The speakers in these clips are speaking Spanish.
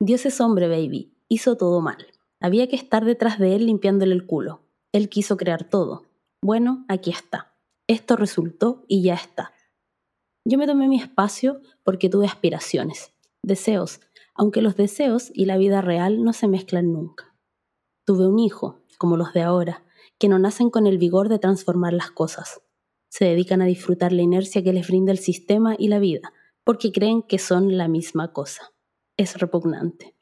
Dios es hombre, baby. Hizo todo mal. Había que estar detrás de él limpiándole el culo. Él quiso crear todo. Bueno, aquí está. Esto resultó y ya está. Yo me tomé mi espacio porque tuve aspiraciones, deseos, aunque los deseos y la vida real no se mezclan nunca. Tuve un hijo, como los de ahora, que no nacen con el vigor de transformar las cosas. Se dedican a disfrutar la inercia que les brinda el sistema y la vida, porque creen que son la misma cosa. Es repugnante.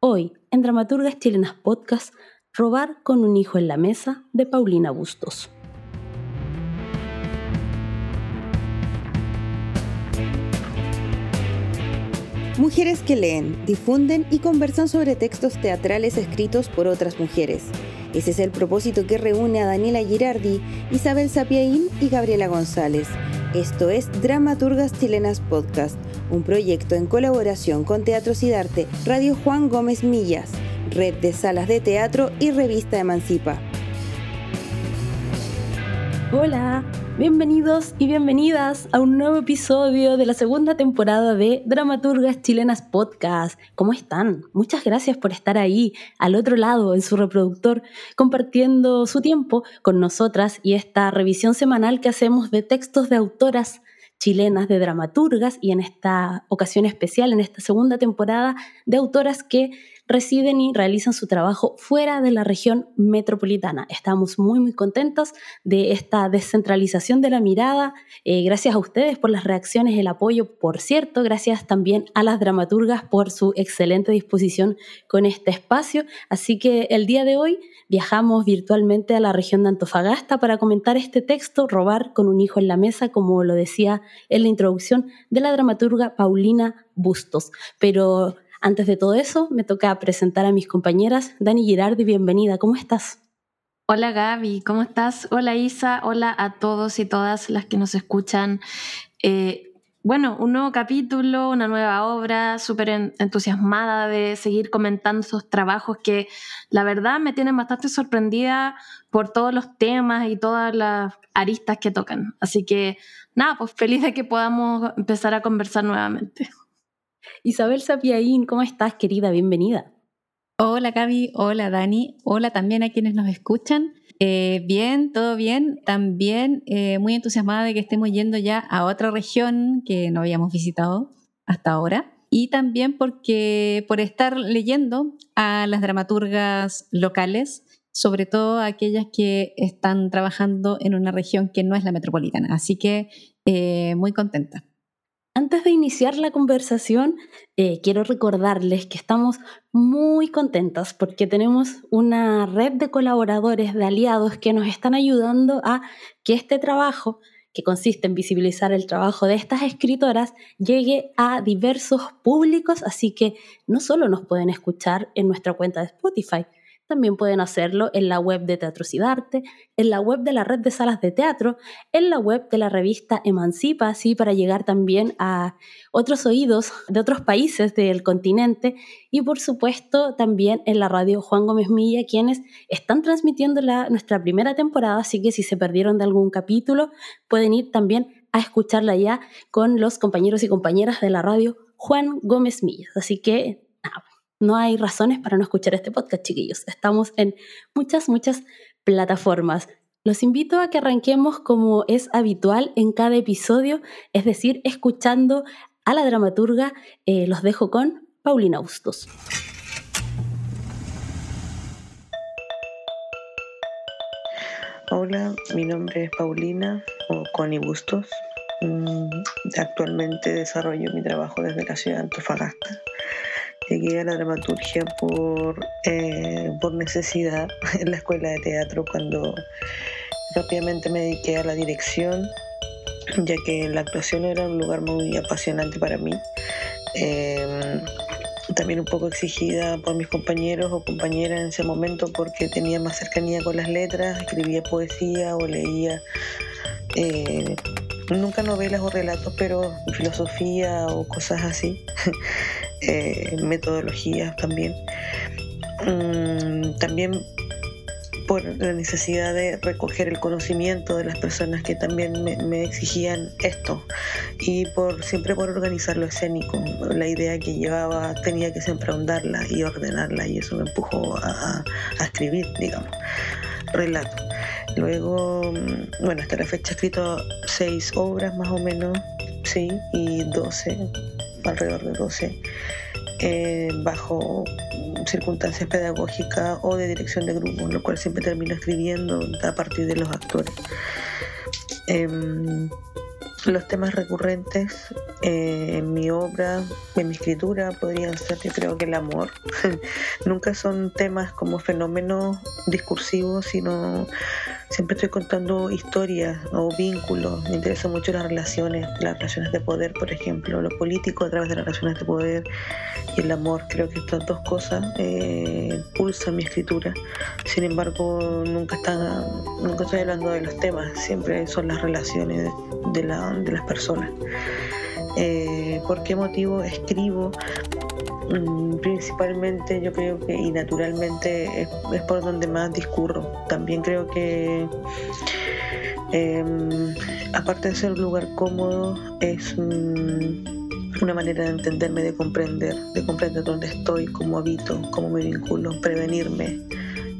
Hoy, en Dramaturgas Chilenas Podcast, Robar con un hijo en la mesa de Paulina Bustos. Mujeres que leen, difunden y conversan sobre textos teatrales escritos por otras mujeres. Ese es el propósito que reúne a Daniela Girardi, Isabel Sapiaín y Gabriela González. Esto es Dramaturgas Chilenas Podcast, un proyecto en colaboración con Teatro Cidarte, Radio Juan Gómez Millas, Red de Salas de Teatro y Revista Emancipa. Hola, bienvenidos y bienvenidas a un nuevo episodio de la segunda temporada de Dramaturgas Chilenas Podcast. ¿Cómo están? Muchas gracias por estar ahí, al otro lado, en su reproductor, compartiendo su tiempo con nosotras y esta revisión semanal que hacemos de textos de autoras chilenas de dramaturgas y en esta ocasión especial, en esta segunda temporada, de autoras que residen y realizan su trabajo fuera de la región metropolitana. Estamos muy, muy contentos de esta descentralización de la mirada. Eh, gracias a ustedes por las reacciones, el apoyo, por cierto. Gracias también a las dramaturgas por su excelente disposición con este espacio. Así que el día de hoy viajamos virtualmente a la región de Antofagasta para comentar este texto, Robar con un hijo en la mesa, como lo decía en la introducción de la dramaturga Paulina Bustos. Pero antes de todo eso, me toca presentar a mis compañeras. Dani Girardi, bienvenida, ¿cómo estás? Hola Gaby, ¿cómo estás? Hola Isa, hola a todos y todas las que nos escuchan. Eh, bueno, un nuevo capítulo, una nueva obra, súper entusiasmada de seguir comentando esos trabajos que la verdad me tienen bastante sorprendida por todos los temas y todas las aristas que tocan. Así que nada, pues feliz de que podamos empezar a conversar nuevamente. Isabel Sapiaín, ¿cómo estás, querida? Bienvenida. Hola, Gaby. Hola, Dani. Hola también a quienes nos escuchan. Eh, bien, todo bien. También eh, muy entusiasmada de que estemos yendo ya a otra región que no habíamos visitado hasta ahora. Y también porque por estar leyendo a las dramaturgas locales, sobre todo aquellas que están trabajando en una región que no es la metropolitana. Así que eh, muy contenta. Antes de iniciar la conversación, eh, quiero recordarles que estamos muy contentas porque tenemos una red de colaboradores, de aliados que nos están ayudando a que este trabajo, que consiste en visibilizar el trabajo de estas escritoras, llegue a diversos públicos, así que no solo nos pueden escuchar en nuestra cuenta de Spotify, también pueden hacerlo en la web de Teatro Cidarte, en la web de la red de salas de teatro, en la web de la revista Emancipa, así para llegar también a otros oídos de otros países del continente y por supuesto también en la radio Juan Gómez Milla, quienes están transmitiendo la, nuestra primera temporada, así que si se perdieron de algún capítulo pueden ir también a escucharla ya con los compañeros y compañeras de la radio Juan Gómez Millas. Así que no hay razones para no escuchar este podcast, chiquillos. Estamos en muchas, muchas plataformas. Los invito a que arranquemos como es habitual en cada episodio, es decir, escuchando a la dramaturga. Eh, los dejo con Paulina Bustos. Hola, mi nombre es Paulina o Connie Bustos. Mm, actualmente desarrollo mi trabajo desde la ciudad de Antofagasta. Llegué a la dramaturgia por, eh, por necesidad en la escuela de teatro cuando rápidamente me dediqué a la dirección, ya que la actuación era un lugar muy apasionante para mí. Em, también un poco exigida por mis compañeros o compañeras en ese momento porque tenía más cercanía con las letras, escribía poesía o leía eh, nunca novelas o relatos, pero filosofía o cosas así. Eh, metodologías también. Mm, también por la necesidad de recoger el conocimiento de las personas que también me, exigían esto, y por siempre por organizar lo escénico. La idea que llevaba tenía que siempre ahondarla y ordenarla y eso me empujó a, a escribir, digamos, relato. Luego, mm, bueno, hasta la fecha he escrito seis obras más o menos, sí, y doce, alrededor de doce, eh, bajo circunstancias pedagógicas o de dirección de grupo, lo cual siempre termino escribiendo a partir de los actores. Em, los temas recurrentes eh, en mi obra, en mi escritura, podrían ser, yo creo que el amor. Nunca son temas como fenómenos discursivos, sino siempre estoy contando historias o vínculos. Me interesan mucho las relaciones, las relaciones de poder, por ejemplo, lo político a través de las relaciones de poder y el amor. Creo que estas dos cosas eh, pulsan mi escritura. Sin embargo, nunca, están, nunca estoy hablando de los temas, siempre son las relaciones de, la, de las personas. Eh, ¿Por qué motivo escribo? Mm, principalmente yo creo que y naturalmente es, por donde más discurro. También creo que em, aparte de ser un lugar cómodo es una manera de entenderme, de comprender, de comprender dónde estoy, cómo habito, cómo me vinculo, prevenirme.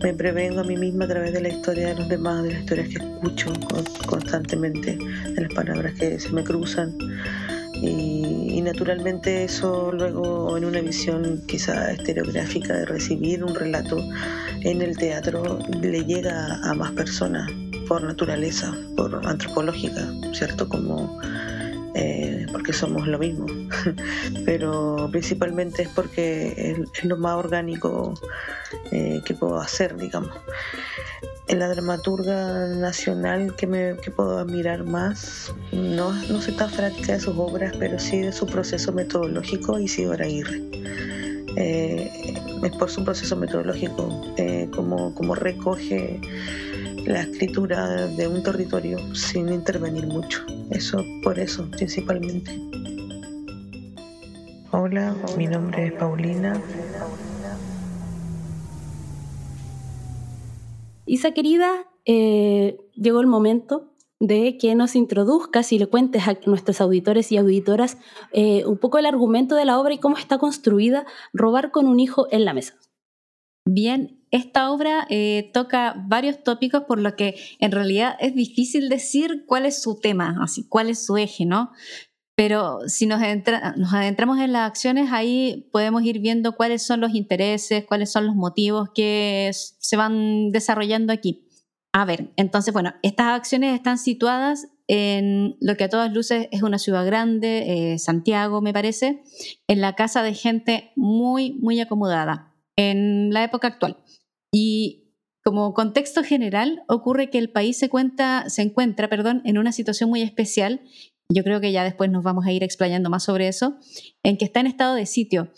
Me prevengo a mí misma a través de la historia de los demás, de las historias que escucho constantemente, de las palabras que se me cruzan. Y, naturalmente eso luego en una visión quizá estereográfica de recibir un relato en el teatro le llega a más personas por naturaleza, por antropológica, ¿cierto? Como eh, porque somos lo mismo, pero principalmente es porque es, lo más orgánico eh, que puedo hacer, digamos la dramaturga nacional que, me, que puedo admirar más. No, no soy tan fanática de sus obras, pero sí de su proceso metodológico, Isidora Aguirre. Eh, es por su proceso metodológico, eh, como, como recoge la escritura de un territorio sin intervenir mucho. Eso por eso, principalmente. Hola, mi nombre es Paulina. Isa querida, eh, llegó el momento de que nos introduzcas y le cuentes a nuestros auditores y auditoras eh, un poco el argumento de la obra y cómo está construida Robar con un hijo en la mesa. Bien, esta obra eh, toca varios tópicos por lo que en realidad es difícil decir cuál es su tema, así, cuál es su eje, ¿no? Pero si nos, nos, adentramos en las acciones, ahí podemos ir viendo cuáles son los intereses, cuáles son los motivos que se van desarrollando aquí. A ver, entonces, bueno, estas acciones están situadas en lo que a todas luces es una ciudad grande, eh, Santiago me parece, en la casa de gente muy, muy acomodada en la época actual. Y como contexto general, ocurre que el país se, cuenta, se encuentra perdón, en una situación muy especial yo creo que ya después nos vamos a ir explayando más sobre eso, en que está en estado de sitio.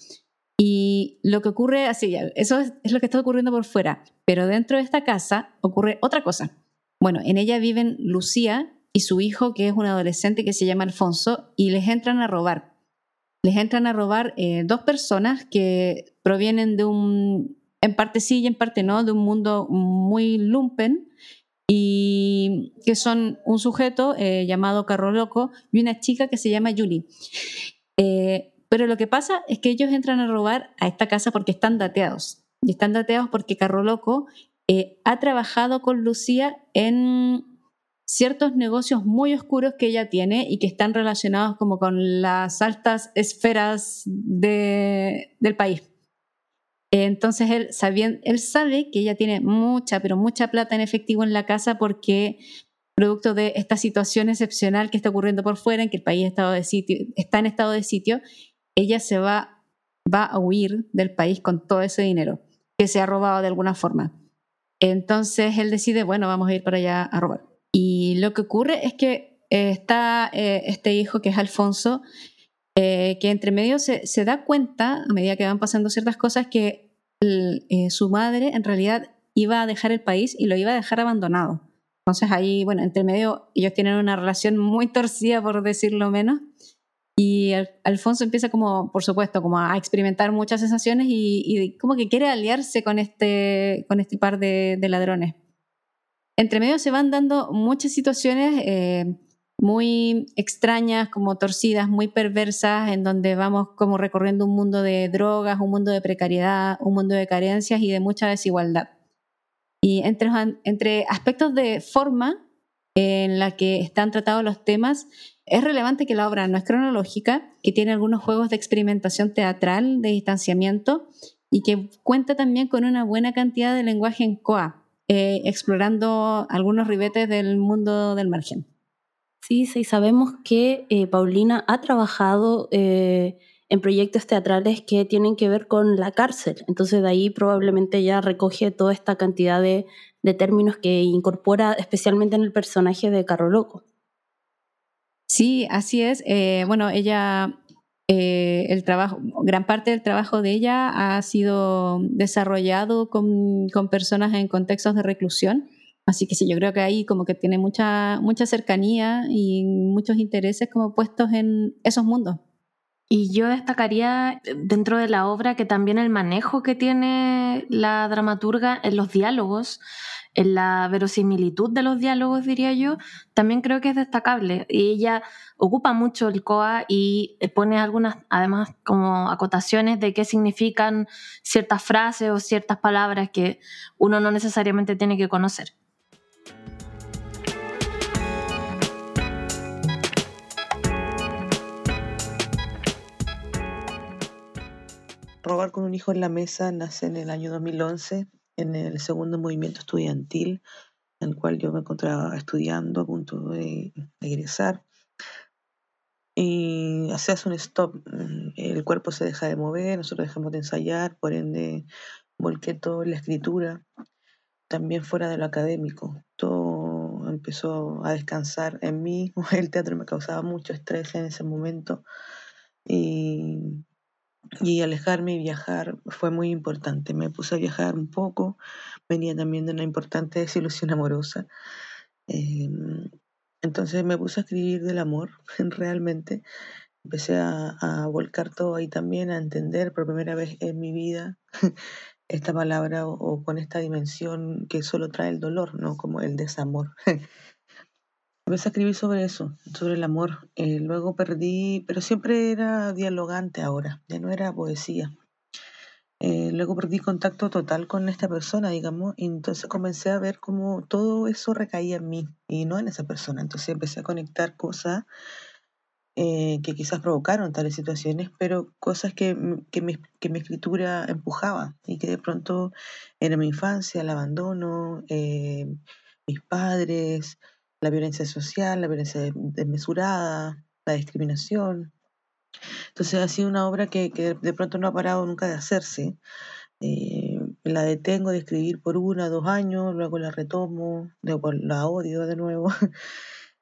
Y lo que ocurre, así, eso es, lo que está ocurriendo por fuera, pero dentro de esta casa ocurre otra cosa. Bueno, en ella viven Lucía y su hijo, que es un adolescente que se llama Alfonso, y les entran a robar. Les entran a robar eh, dos personas que provienen de un, en parte sí y en parte no, de un mundo muy lumpen, y que son un sujeto eh, llamado Carro Loco y una chica que se llama Julie. Eh, pero lo que pasa es que ellos entran a robar a esta casa porque están dateados. Y están dateados porque Carro Loco eh, ha trabajado con Lucía en ciertos negocios muy oscuros que ella tiene y que están relacionados como con las altas esferas de, del país. Entonces él, él sabe que ella tiene mucha, pero mucha plata en efectivo en la casa porque producto de esta situación excepcional que está ocurriendo por fuera, en que el país está, en estado de sitio, ella se va, va a huir del país con todo ese dinero que se ha robado de alguna forma. Entonces él decide, bueno, vamos a ir para allá a robar. Y lo que ocurre es que eh, está eh, este hijo que es Alfonso, eh, que entre medio se, da cuenta, a medida que van pasando ciertas cosas, que eh, su madre en realidad iba a dejar el país y lo iba a dejar abandonado. Entonces ahí, bueno, entre medio ellos tienen una relación muy torcida, por decirlo menos, y Alfonso empieza como, por supuesto, como a experimentar muchas sensaciones y, como que quiere aliarse con este, con este par de, ladrones. Entre medio se van dando muchas situaciones. Eh, muy extrañas, como torcidas, muy perversas, en donde vamos como recorriendo un mundo de drogas, un mundo de precariedad, un mundo de carencias y de mucha desigualdad. Y entre, aspectos de forma en la que están tratados los temas, es relevante que la obra no es cronológica, que tiene algunos juegos de experimentación teatral, de distanciamiento, y que cuenta también con una buena cantidad de lenguaje en coa, eh, explorando algunos ribetes del mundo del margen. Sí, sí, sabemos que eh, Paulina ha trabajado eh, en proyectos teatrales que tienen que ver con la cárcel, entonces de ahí probablemente ella recoge toda esta cantidad de, de términos que incorpora especialmente en el personaje de Carro Loco. Sí, así es. Eh, bueno, ella, el trabajo, gran parte del trabajo de ella ha sido desarrollado con, con personas en contextos de reclusión Así que sí, yo creo que ahí como que tiene mucha, mucha cercanía y muchos intereses como puestos en esos mundos. Y yo destacaría dentro de la obra que también el manejo que tiene la dramaturga en los diálogos, en la verosimilitud de los diálogos, diría yo, también creo que es destacable. Y ella ocupa mucho el COA y pone algunas, además, como acotaciones de qué significan ciertas frases o ciertas palabras que uno no necesariamente tiene que conocer. Robar con un hijo en la mesa nace en el año 2011, en el segundo movimiento estudiantil, en el cual yo me encontraba estudiando a punto de, egresar. Y hace un stop, mm, el cuerpo se deja de mover, nosotros dejamos de ensayar, por ende volqué todo en la escritura, también fuera de lo académico. Todo empezó a descansar en mí. El teatro me causaba mucho estrés en ese momento. Y y alejarme y viajar fue muy importante. Me puse a viajar un poco, venía también de una importante desilusión amorosa. Em, entonces me puse a escribir del amor, realmente. Empecé a, volcar todo ahí también, a entender por primera vez en mi vida esta palabra o con esta dimensión que solo trae el dolor, no como el desamor. Empecé a escribir sobre eso, sobre el amor. Eh, luego perdí, pero siempre era dialogante ahora, ya no era poesía. Eh, luego perdí contacto total con esta persona, digamos, y entonces comencé a ver cómo todo eso recaía en mí y no en esa persona. Entonces empecé a conectar cosas eh, que quizás provocaron tales situaciones, pero cosas que, que, mi, que, mi, escritura empujaba y que de pronto era mi infancia, el abandono, mis padres, la violencia social, la violencia desmesurada, la discriminación. Entonces ha sido una obra que, de pronto no ha parado nunca de hacerse. Eh, la detengo de escribir por una, dos años, luego la retomo, luego la odio de nuevo.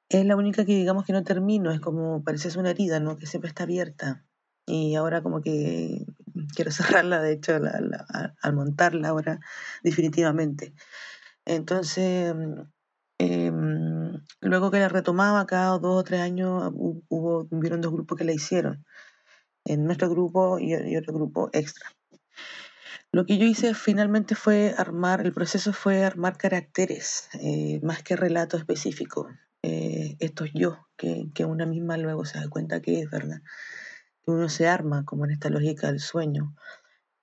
es la única que digamos que no termino, es como parece una herida, ¿no? Que siempre está abierta. Y ahora como que quiero cerrarla, de hecho, al montarla ahora, definitivamente. Entonces, Em, luego que la retomaba, cada dos o tres años hubo, hubieron dos grupos que la hicieron. En nuestro grupo y, otro grupo extra. Lo que yo hice finalmente fue armar, el proceso fue armar caracteres, eh, más que relato específico. Eh, estos yo, que, que una misma luego se da cuenta que es verdad. Que uno se arma, como en esta lógica del sueño.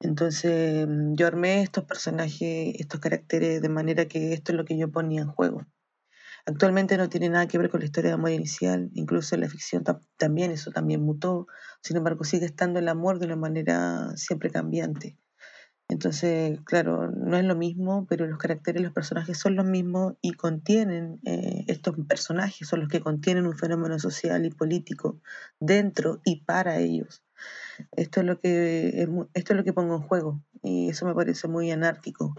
Entonces yo armé estos personajes, estos caracteres de manera que esto es lo que yo ponía en juego. Actualmente no tiene nada que ver con la historia de amor inicial, incluso en la ficción también eso también mutó, sin embargo sigue estando el amor de una manera siempre cambiante. Entonces, claro, no es lo mismo, pero los caracteres los personajes son los mismos y contienen, eh, estos personajes son los que contienen un fenómeno social y político dentro y para ellos. Esto es lo que, esto es lo que pongo en juego y eso me parece muy anárquico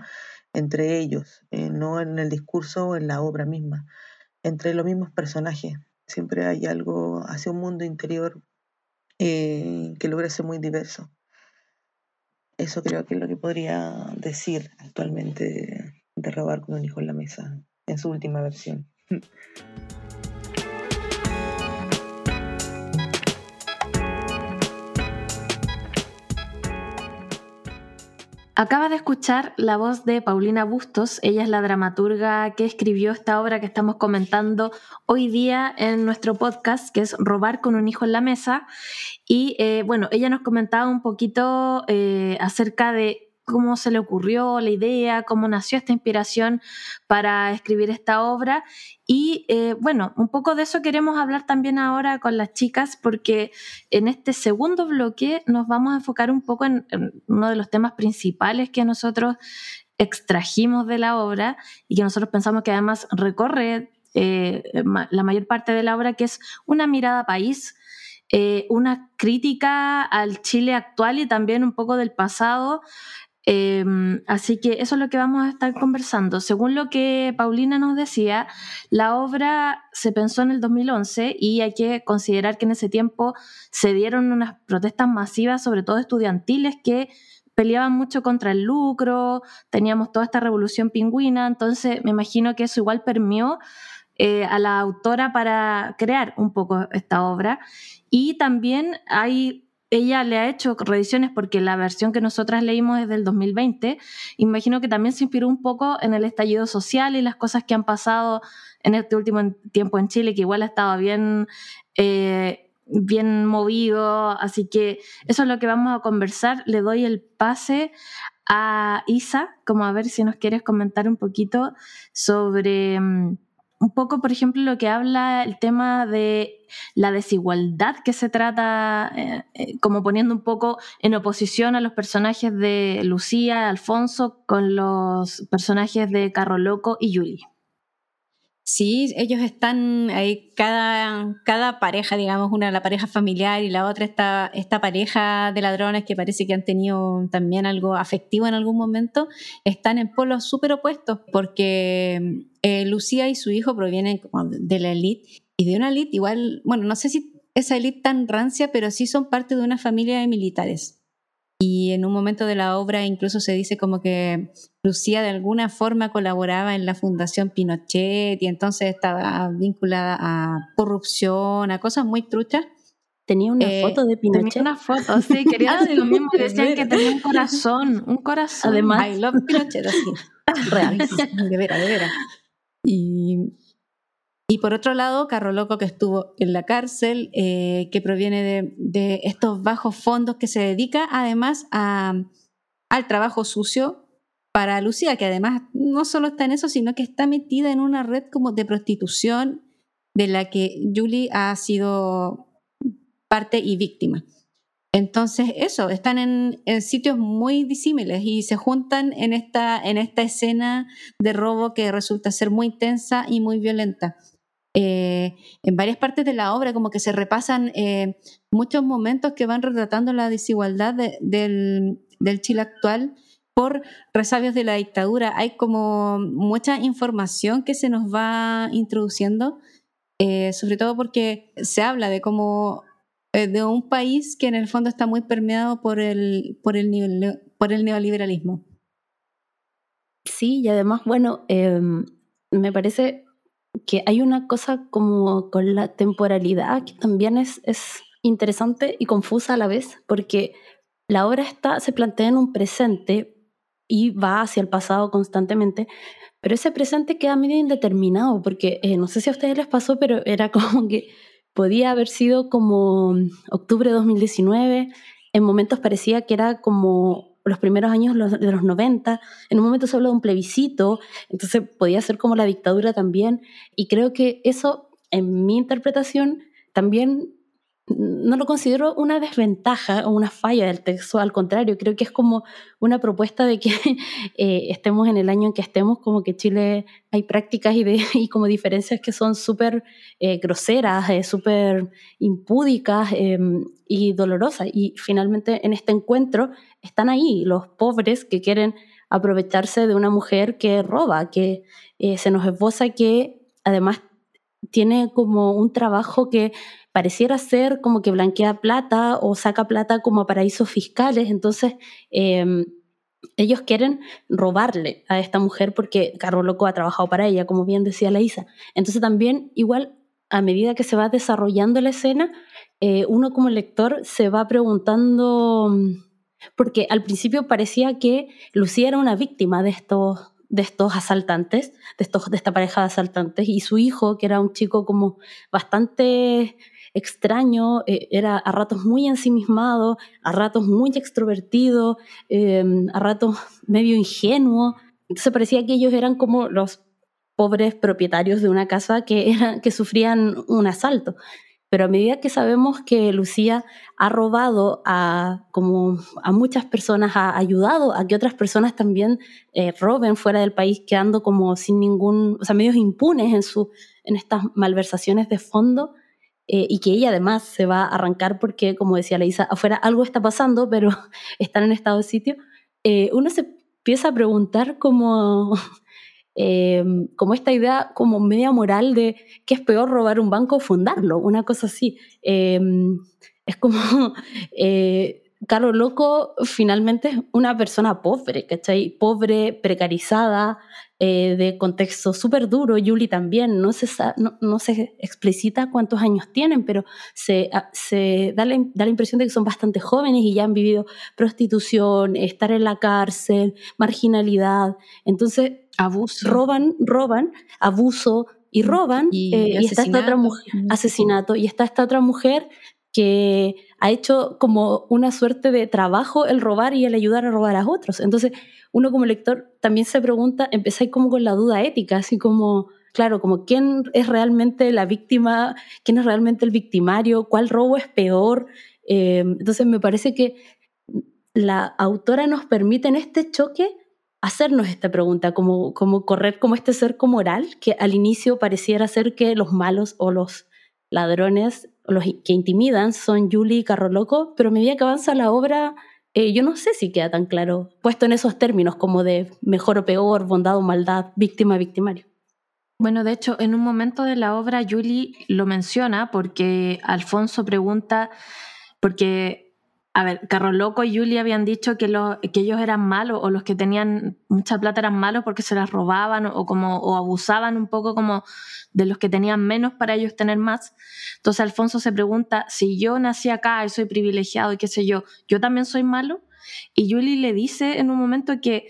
entre ellos, eh, no en el discurso o en la obra misma, entre los mismos personajes. Siempre hay algo hacia un mundo interior eh, que logra ser muy diverso. Eso creo que es lo que podría decir actualmente de robar con un hijo en la mesa, en su última versión. Acaba de escuchar la voz de Paulina Bustos, ella es la dramaturga que escribió esta obra que estamos comentando hoy día en nuestro podcast, que es Robar con un hijo en la mesa. Y eh, bueno, ella nos comentaba un poquito eh, acerca de cómo se le ocurrió la idea, cómo nació esta inspiración para escribir esta obra. Y eh, bueno, un poco de eso queremos hablar también ahora con las chicas, porque en este segundo bloque nos vamos a enfocar un poco en, uno de los temas principales que nosotros extrajimos de la obra y que nosotros pensamos que además recorre eh, la mayor parte de la obra, que es una mirada país. Eh, una crítica al Chile actual y también un poco del pasado, Em, así que eso es lo que vamos a estar conversando. Según lo que Paulina nos decía, la obra se pensó en el 2011 y hay que considerar que en ese tiempo se dieron unas protestas masivas, sobre todo estudiantiles, que peleaban mucho contra el lucro, teníamos toda esta revolución pingüina, entonces me imagino que eso igual permeó eh, a la autora para crear un poco esta obra. Y también hay ella le ha hecho revisiones porque la versión que nosotras leímos es del 2020. Imagino que también se inspiró un poco en el estallido social y las cosas que han pasado en este último tiempo en Chile, que igual ha estado bien, eh, bien movido. Así que eso es lo que vamos a conversar. Le doy el pase a Isa, como a ver si nos quieres comentar un poquito sobre mm, un poco, por ejemplo, lo que habla el tema de la desigualdad que se trata, eh, eh, como poniendo un poco en oposición a los personajes de Lucía, Alfonso, con los personajes de Carro Loco y Yuli. Sí, ellos están ahí, cada, cada pareja, digamos, una la pareja familiar y la otra esta, esta pareja de ladrones que parece que han tenido también algo afectivo en algún momento, están en polos súper opuestos porque eh, Lucía y su hijo provienen de la élite y de una élite igual, bueno, no sé si esa élite tan rancia, pero sí son parte de una familia de militares. Y en un momento de la obra incluso se dice como que Lucía de alguna forma colaboraba en la Fundación Pinochet y entonces estaba vinculada a corrupción, a cosas muy truchas. Tenía una eh, foto de Pinochet. Tenía una foto, sí, quería decir lo mismo. Decían que tenía un corazón, un corazón. Además, I love Pinochet, así. Real, de veras, de veras. Y y por otro lado, Carro Loco, que estuvo en la cárcel, eh, que proviene de, estos bajos fondos, que se dedica además al trabajo sucio para Lucía, que además no solo está en eso, sino que está metida en una red como de prostitución de la que Julie ha sido parte y víctima. Entonces, eso, están en, sitios muy disímiles y se juntan en esta, en esta escena de robo que resulta ser muy tensa y muy violenta. Eh, en varias partes de la obra como que se repasan eh, muchos momentos que van retratando la desigualdad del, Chile actual por resabios de la dictadura. Hay como mucha información que se nos va introduciendo, eh, sobre todo porque se habla de cómo de un país que en el fondo está muy permeado por el, por el, por el neoliberalismo. Sí, y además, bueno, em, me parece que hay una cosa como con la temporalidad que también es, es interesante y confusa a la vez, porque la obra está, se plantea en un presente y va hacia el pasado constantemente, pero ese presente queda medio indeterminado, porque eh, no sé si a ustedes les pasó, pero era como que podía haber sido como octubre de 2019, en momentos parecía que era como los primeros años de los 90, en un momento se habló de un plebiscito, entonces podía ser como la dictadura también, y creo que eso, en mi interpretación, también no lo considero una desventaja o una falla del texto, al contrario, creo que es como una propuesta de que eh, estemos en el año en que estemos, como que Chile hay prácticas y como diferencias que son súper eh, groseras, eh, súper impúdicas em, y dolorosas. Y finalmente en este encuentro están ahí los pobres que quieren aprovecharse de una mujer que roba, que se nos esboza que además tiene como un trabajo que pareciera ser como que blanquea plata o saca plata como paraísos fiscales. Entonces, em, ellos quieren robarle a esta mujer porque Carro Loco ha trabajado para ella, como bien decía la Isa. Entonces también, igual, a medida que se va desarrollando la escena, eh, uno como lector se va preguntando porque al principio parecía que Lucía era una víctima de estos, de estos asaltantes, de, esta pareja de asaltantes, y su hijo, que era un chico como bastante extraño, eh, era a ratos muy ensimismado, a ratos muy extrovertido, em, a ratos medio ingenuo. Entonces parecía que ellos eran como los pobres propietarios de una casa que, eran, que sufrían un asalto. Pero a medida que sabemos que Lucía ha robado a, como a muchas personas, ha ayudado a que otras personas también eh, roben fuera del país, quedando como sin ningún, o sea, medios impunes en, su, en estas malversaciones de fondo, eh, y que ella además se va a arrancar porque, como decía Leisa, afuera algo está pasando, pero están en estado de sitio, eh, uno se empieza a preguntar como, eh, como esta idea como media moral de que es peor robar un banco o fundarlo, una cosa así. es como... Carlos Loco finalmente es una persona pobre, ¿cachai? Pobre, precarizada, eh, de contexto súper duro. Yuli también, no se, no, se explicita cuántos años tienen, pero se, ah, se da, la, da, la, impresión de que son bastante jóvenes y ya han vivido prostitución, estar en la cárcel, marginalidad. Entonces, abuso. roban, roban, abuso y roban. Y, eh, y está esta otra mujer, asesinato, y está esta otra mujer que ha hecho como una suerte de trabajo el robar y el ayudar a robar a otros. Entonces, uno como lector también se pregunta, empezáis como con la duda ética, así como, claro, como quién es realmente la víctima, quién es realmente el victimario, cuál robo es peor. Eh, entonces, me parece que la autora nos permite en este choque hacernos esta pregunta, como, como correr como este cerco moral que al inicio pareciera ser que los malos o los ladrones los que intimidan son Julie y Carroloco, pero a medida que avanza la obra, eh, yo no sé si queda tan claro, puesto en esos términos como de mejor o peor, bondad o maldad, víctima, victimario. Bueno, de hecho, en un momento de la obra, Julie lo menciona porque Alfonso pregunta, porque a ver, Carlos Loco y Julie habían dicho que, que ellos eran malos o los que tenían mucha plata eran malos porque se las robaban o, como, o abusaban un poco como de los que tenían menos para ellos tener más. Entonces Alfonso se pregunta, si yo nací acá y soy privilegiado y qué sé yo, ¿yo también soy malo? Y Julie le dice en un momento que,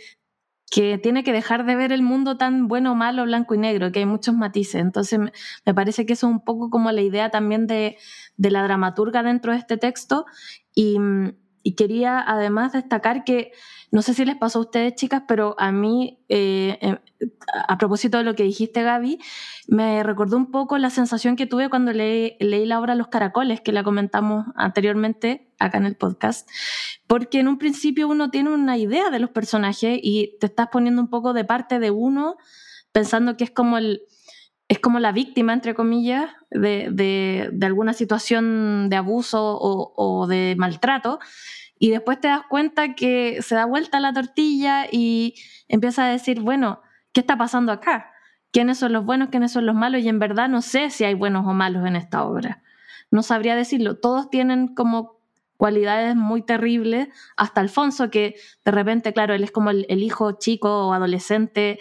que tiene que dejar de ver el mundo tan bueno malo, blanco y negro, que hay muchos matices. Entonces me parece que eso es un poco como la idea también de, de la dramaturga dentro de este texto y, quería además destacar que, no sé si les pasó a ustedes chicas, pero a mí, eh, eh, a propósito de lo que dijiste Gaby, me recordó un poco la sensación que tuve cuando leí, leí la obra Los Caracoles, que la comentamos anteriormente acá en el podcast, porque en un principio uno tiene una idea de los personajes y te estás poniendo un poco de parte de uno, pensando que es como el es como la víctima, entre comillas, de, alguna situación de abuso o, de maltrato, y después te das cuenta que se da vuelta la tortilla y empieza a decir, bueno, ¿qué está pasando acá? ¿Quiénes son los buenos, quiénes son los malos? Y en verdad no sé si hay buenos o malos en esta obra. No sabría decirlo. Todos tienen como cualidades muy terribles, hasta Alfonso, que de repente, claro, él es como el hijo chico o adolescente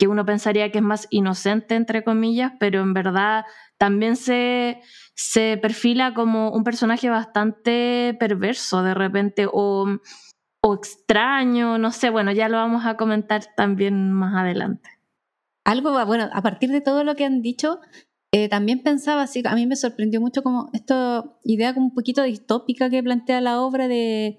que uno pensaría que es más inocente, entre comillas, pero en verdad también se, se perfila como un personaje bastante perverso de repente o, o extraño, no sé, bueno, ya lo vamos a comentar también más adelante. Algo, bueno, a partir de todo lo que han dicho, eh, también pensaba, así, a mí me sorprendió mucho como esta idea como un poquito distópica que plantea la obra de,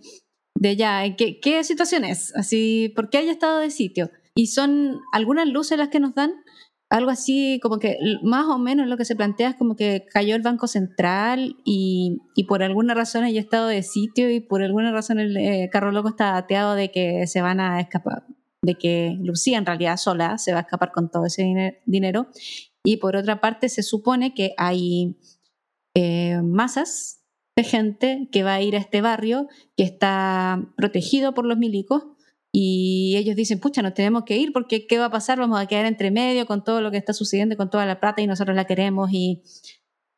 de ya, ¿qué, qué situación es? Así, ¿por qué haya estado de sitio? Y son algunas luces las que nos dan, algo así como que más o menos lo que se plantea es como que cayó el Banco Central y, y por alguna razón haya estado de sitio y por alguna razón el eh, carro loco está ateado de que se van a escapar, de que Lucía en realidad sola se va a escapar con todo ese dinero. Y por otra parte se supone que hay eh, masas de gente que va a ir a este barrio que está protegido por los milicos y ellos dicen, pucha, nos tenemos que ir porque ¿qué va a pasar? Vamos a quedar entre medio con todo lo que está sucediendo, con toda la plata y nosotros la queremos y,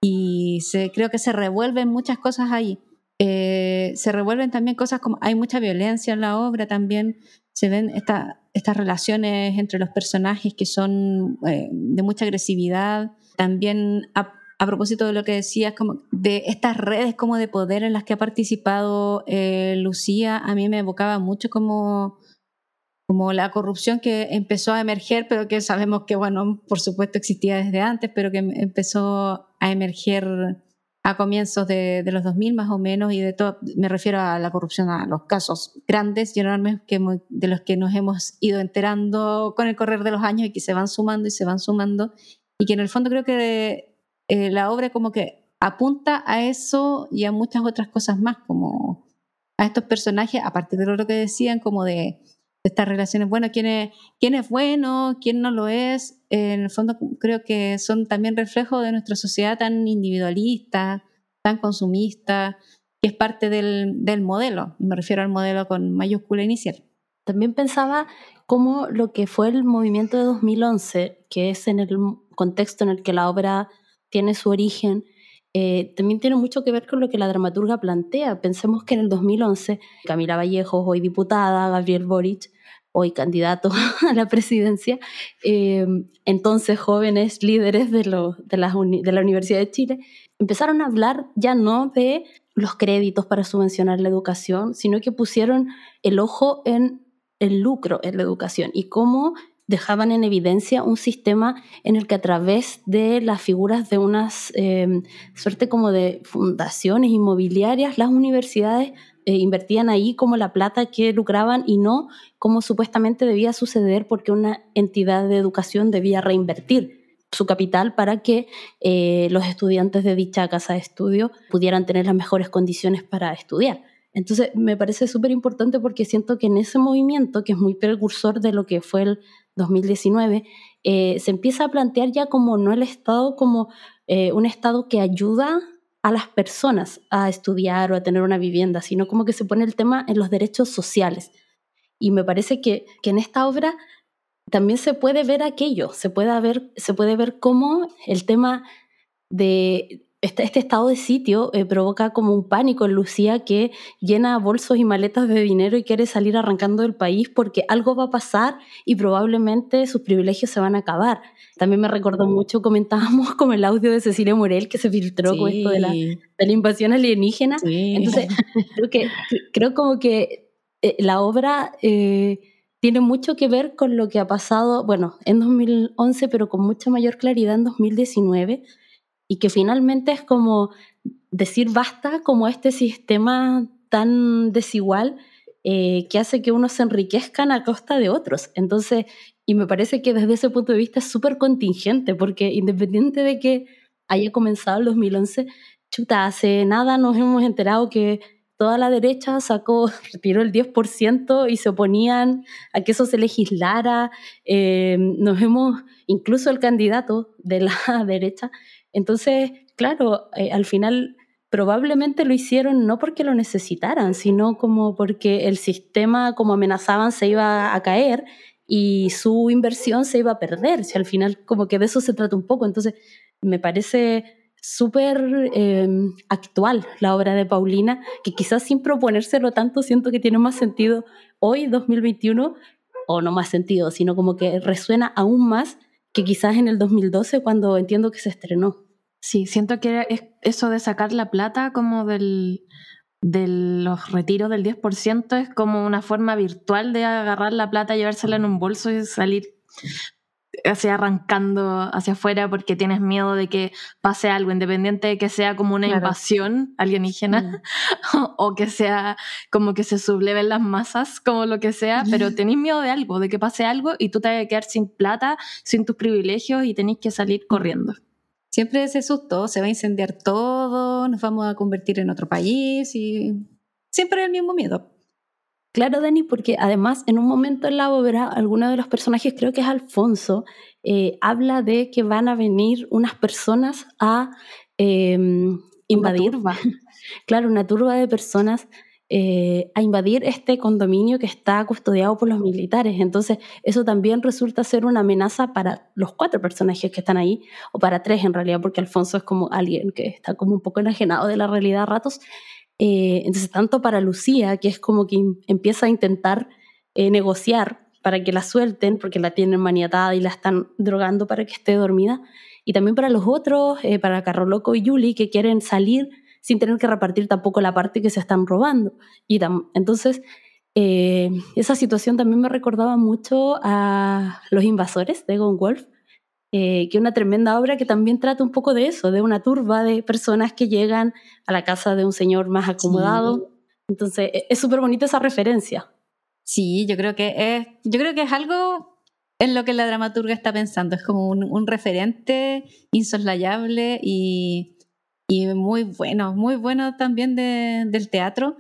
y se, creo que se revuelven muchas cosas ahí. Eh, se revuelven también cosas como hay mucha violencia en la obra también, se ven estas relaciones entre los personajes que son eh, de mucha agresividad, también a propósito de lo que decías, como de estas redes como de poder en las que ha participado eh, Lucía, a mí me evocaba mucho como, como la corrupción que empezó a emerger, pero que sabemos que, bueno, por supuesto existía desde antes, pero que empezó a emerger a comienzos de, los 2000 más o menos, y de todo, me refiero a la corrupción, a los casos grandes y enormes que, de los que nos hemos ido enterando con el correr de los años y que se van sumando y se van sumando, y que en el fondo creo que eh, la obra como que apunta a eso y a muchas otras cosas más, como a estos personajes, a partir de lo que decían, como de, estas relaciones, bueno, quién es, quién es bueno, quién no lo es, en el fondo creo que son también reflejo de nuestra sociedad tan individualista, tan consumista, que es parte del, del modelo, me refiero al modelo con mayúscula inicial. También pensaba cómo lo que fue el movimiento de 2011, que es en el contexto en el que la obra tiene su origen, eh, también tiene mucho que ver con lo que la dramaturga plantea. Pensemos que en el 2011, Camila Vallejos, hoy diputada, Gabriel Boric, hoy candidato a la presidencia, eh, entonces jóvenes líderes de la Universidad de Chile, empezaron a hablar ya no de los créditos para subvencionar la educación, sino que pusieron el ojo en el lucro en la educación y cómo dejaban en evidencia un sistema en el que a través de las figuras de unas eh, suerte como de fundaciones inmobiliarias, las universidades eh, invertían ahí como la plata que lucraban y no como supuestamente debía suceder porque una entidad de educación debía reinvertir su capital para que eh, los estudiantes de dicha casa de estudio pudieran tener las mejores condiciones para estudiar. Entonces me parece súper importante porque siento que en ese movimiento, que es muy precursor de lo que fue el 2019, eh, se empieza a plantear ya como no el Estado como eh, un Estado que ayuda a las personas a estudiar o a tener una vivienda, sino como que se pone el tema en los derechos sociales. Y me parece que, que en esta obra también se puede ver aquello, se puede ver, se puede ver cómo el tema de este, este, estado de sitio eh, provoca como un pánico en Lucía que llena bolsos y maletas de dinero y quiere salir arrancando del país porque algo va a pasar y probablemente sus privilegios se van a acabar. También me recordó mucho, comentábamos como el audio de Cecilia Morel que se filtró con esto de la, de la invasión alienígena. Entonces, creo que creo como que eh, la obra... Eh, tiene mucho que ver con lo que ha pasado, bueno, en 2011, pero con mucha mayor claridad en 2019, y que finalmente es como decir basta como este sistema tan desigual eh, que hace que unos se enriquezcan a costa de otros. Entonces, y me parece que desde ese punto de vista es súper contingente, porque independiente de que haya comenzado el 2011, chuta, hace nada nos hemos enterado que toda la derecha sacó, retiró el 10% y se oponían a que eso se legislara. Eh, nos hemos, incluso el candidato de la derecha entonces, claro, eh, al final probablemente lo hicieron no porque lo necesitaran, sino como porque el sistema, como amenazaban, se iba a caer y su inversión se iba a perder. Si al final como que de eso se trata un poco. Entonces, me parece súper eh, actual la obra de Paulina, que quizás sin proponérselo tanto siento que tiene más sentido hoy, 2021, o no más sentido, sino como que resuena aún más que quizás en el 2012 cuando entiendo que se estrenó. Sí, siento que es eso de sacar la plata como del, de los retiros del 10% es como una forma virtual de agarrar la plata, llevársela en un bolso y salir así arrancando hacia afuera porque tienes miedo de que pase algo, independiente de que sea como una invasión alienígena o, que sea como que se subleven las masas, como lo que sea, pero tenés miedo de algo, de que pase algo y tú te vas a quedar sin plata, sin tus privilegios y tenés que salir corriendo. Siempre ese susto, se va a incendiar todo, nos vamos a convertir en otro país y siempre el mismo miedo. Claro, Dani, porque además en un momento en la obra, alguno de los personajes, creo que es Alfonso, eh, habla de que van a venir unas personas a em, invadir. claro, una turba de personas eh, a invadir este condominio que está custodiado por los militares. Entonces, eso también resulta ser una amenaza para los cuatro personajes que están ahí, o para tres en realidad, porque Alfonso es como alguien que está como un poco enajenado de la realidad a ratos. Eh, entonces, tanto para Lucía, que es como que empieza a intentar eh, negociar para que la suelten, porque la tienen maniatada y la están drogando para que esté dormida, y también para los otros, eh, para Carroloco y Yuli, que quieren salir sin tener que repartir tampoco la parte que se están robando. Y entonces, eh, esa situación también me recordaba mucho a Los Invasores de Gone Wolf, eh, que una tremenda obra que también trata un poco de eso, de una turba de personas que llegan a la casa de un señor más acomodado. Entonces, e, es súper bonita esa referencia. Sí, yo creo que es, yo creo que es algo en lo que la dramaturga está pensando. Es como un, referente insoslayable y, y, muy bueno, muy bueno también del teatro.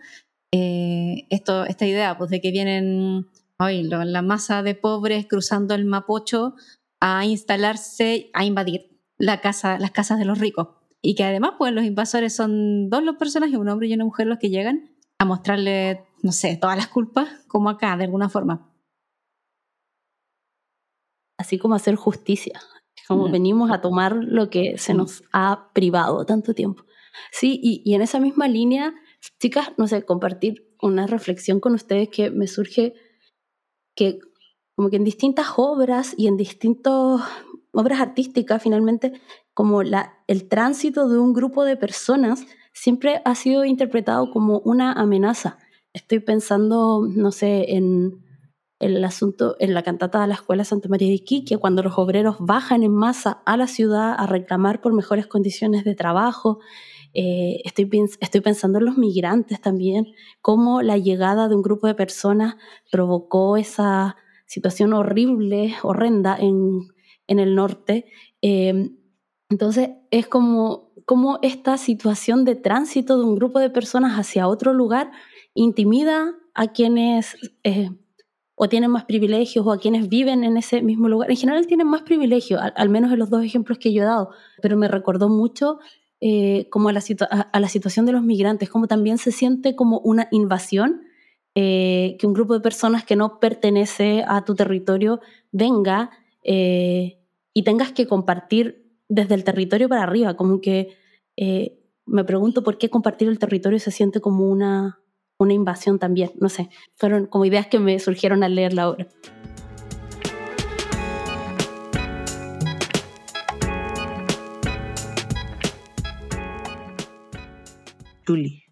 Eh, esto, esta idea pues, de que vienen hoy la masa de pobres cruzando el Mapocho a instalarse, a invadir la casa, las casas de los ricos. Y que además, pues los invasores son dos los personajes, un hombre y una mujer los que llegan a mostrarle, no sé, todas las culpas, como acá, de alguna forma. Así como hacer justicia, como venimos a tomar lo que se nos ha privado tanto tiempo. Sí, y, y en esa misma línea, chicas, no sé, compartir una reflexión con ustedes que me surge que como que en distintas obras y en distintas obras artísticas, finalmente, como la, el tránsito de un grupo de personas siempre ha sido interpretado como una amenaza. Estoy pensando, no sé, en, el asunto, en la cantata de la Escuela Santa María de Iquique, cuando los obreros bajan en masa a la ciudad a reclamar por mejores condiciones de trabajo. Eh, estoy, estoy pensando en los migrantes también, cómo la llegada de un grupo de personas provocó esa situación horrible, horrenda en, en el norte. Eh, entonces es como cómo esta situación de tránsito de un grupo de personas hacia otro lugar intimida a quienes eh, o tienen más privilegios o a quienes viven en ese mismo lugar. En general tienen más privilegios, al, menos en los dos ejemplos que yo he dado, pero me recordó mucho eh, como a la, a la, situación de los migrantes, como también se siente como una invasión, eh, que un grupo de personas que no pertenece a tu territorio venga y tengas que compartir desde el territorio para arriba, como que eh, me pregunto por qué compartir el territorio se siente como una, una invasión también, no sé, fueron como ideas que me surgieron al leer la obra. Julie,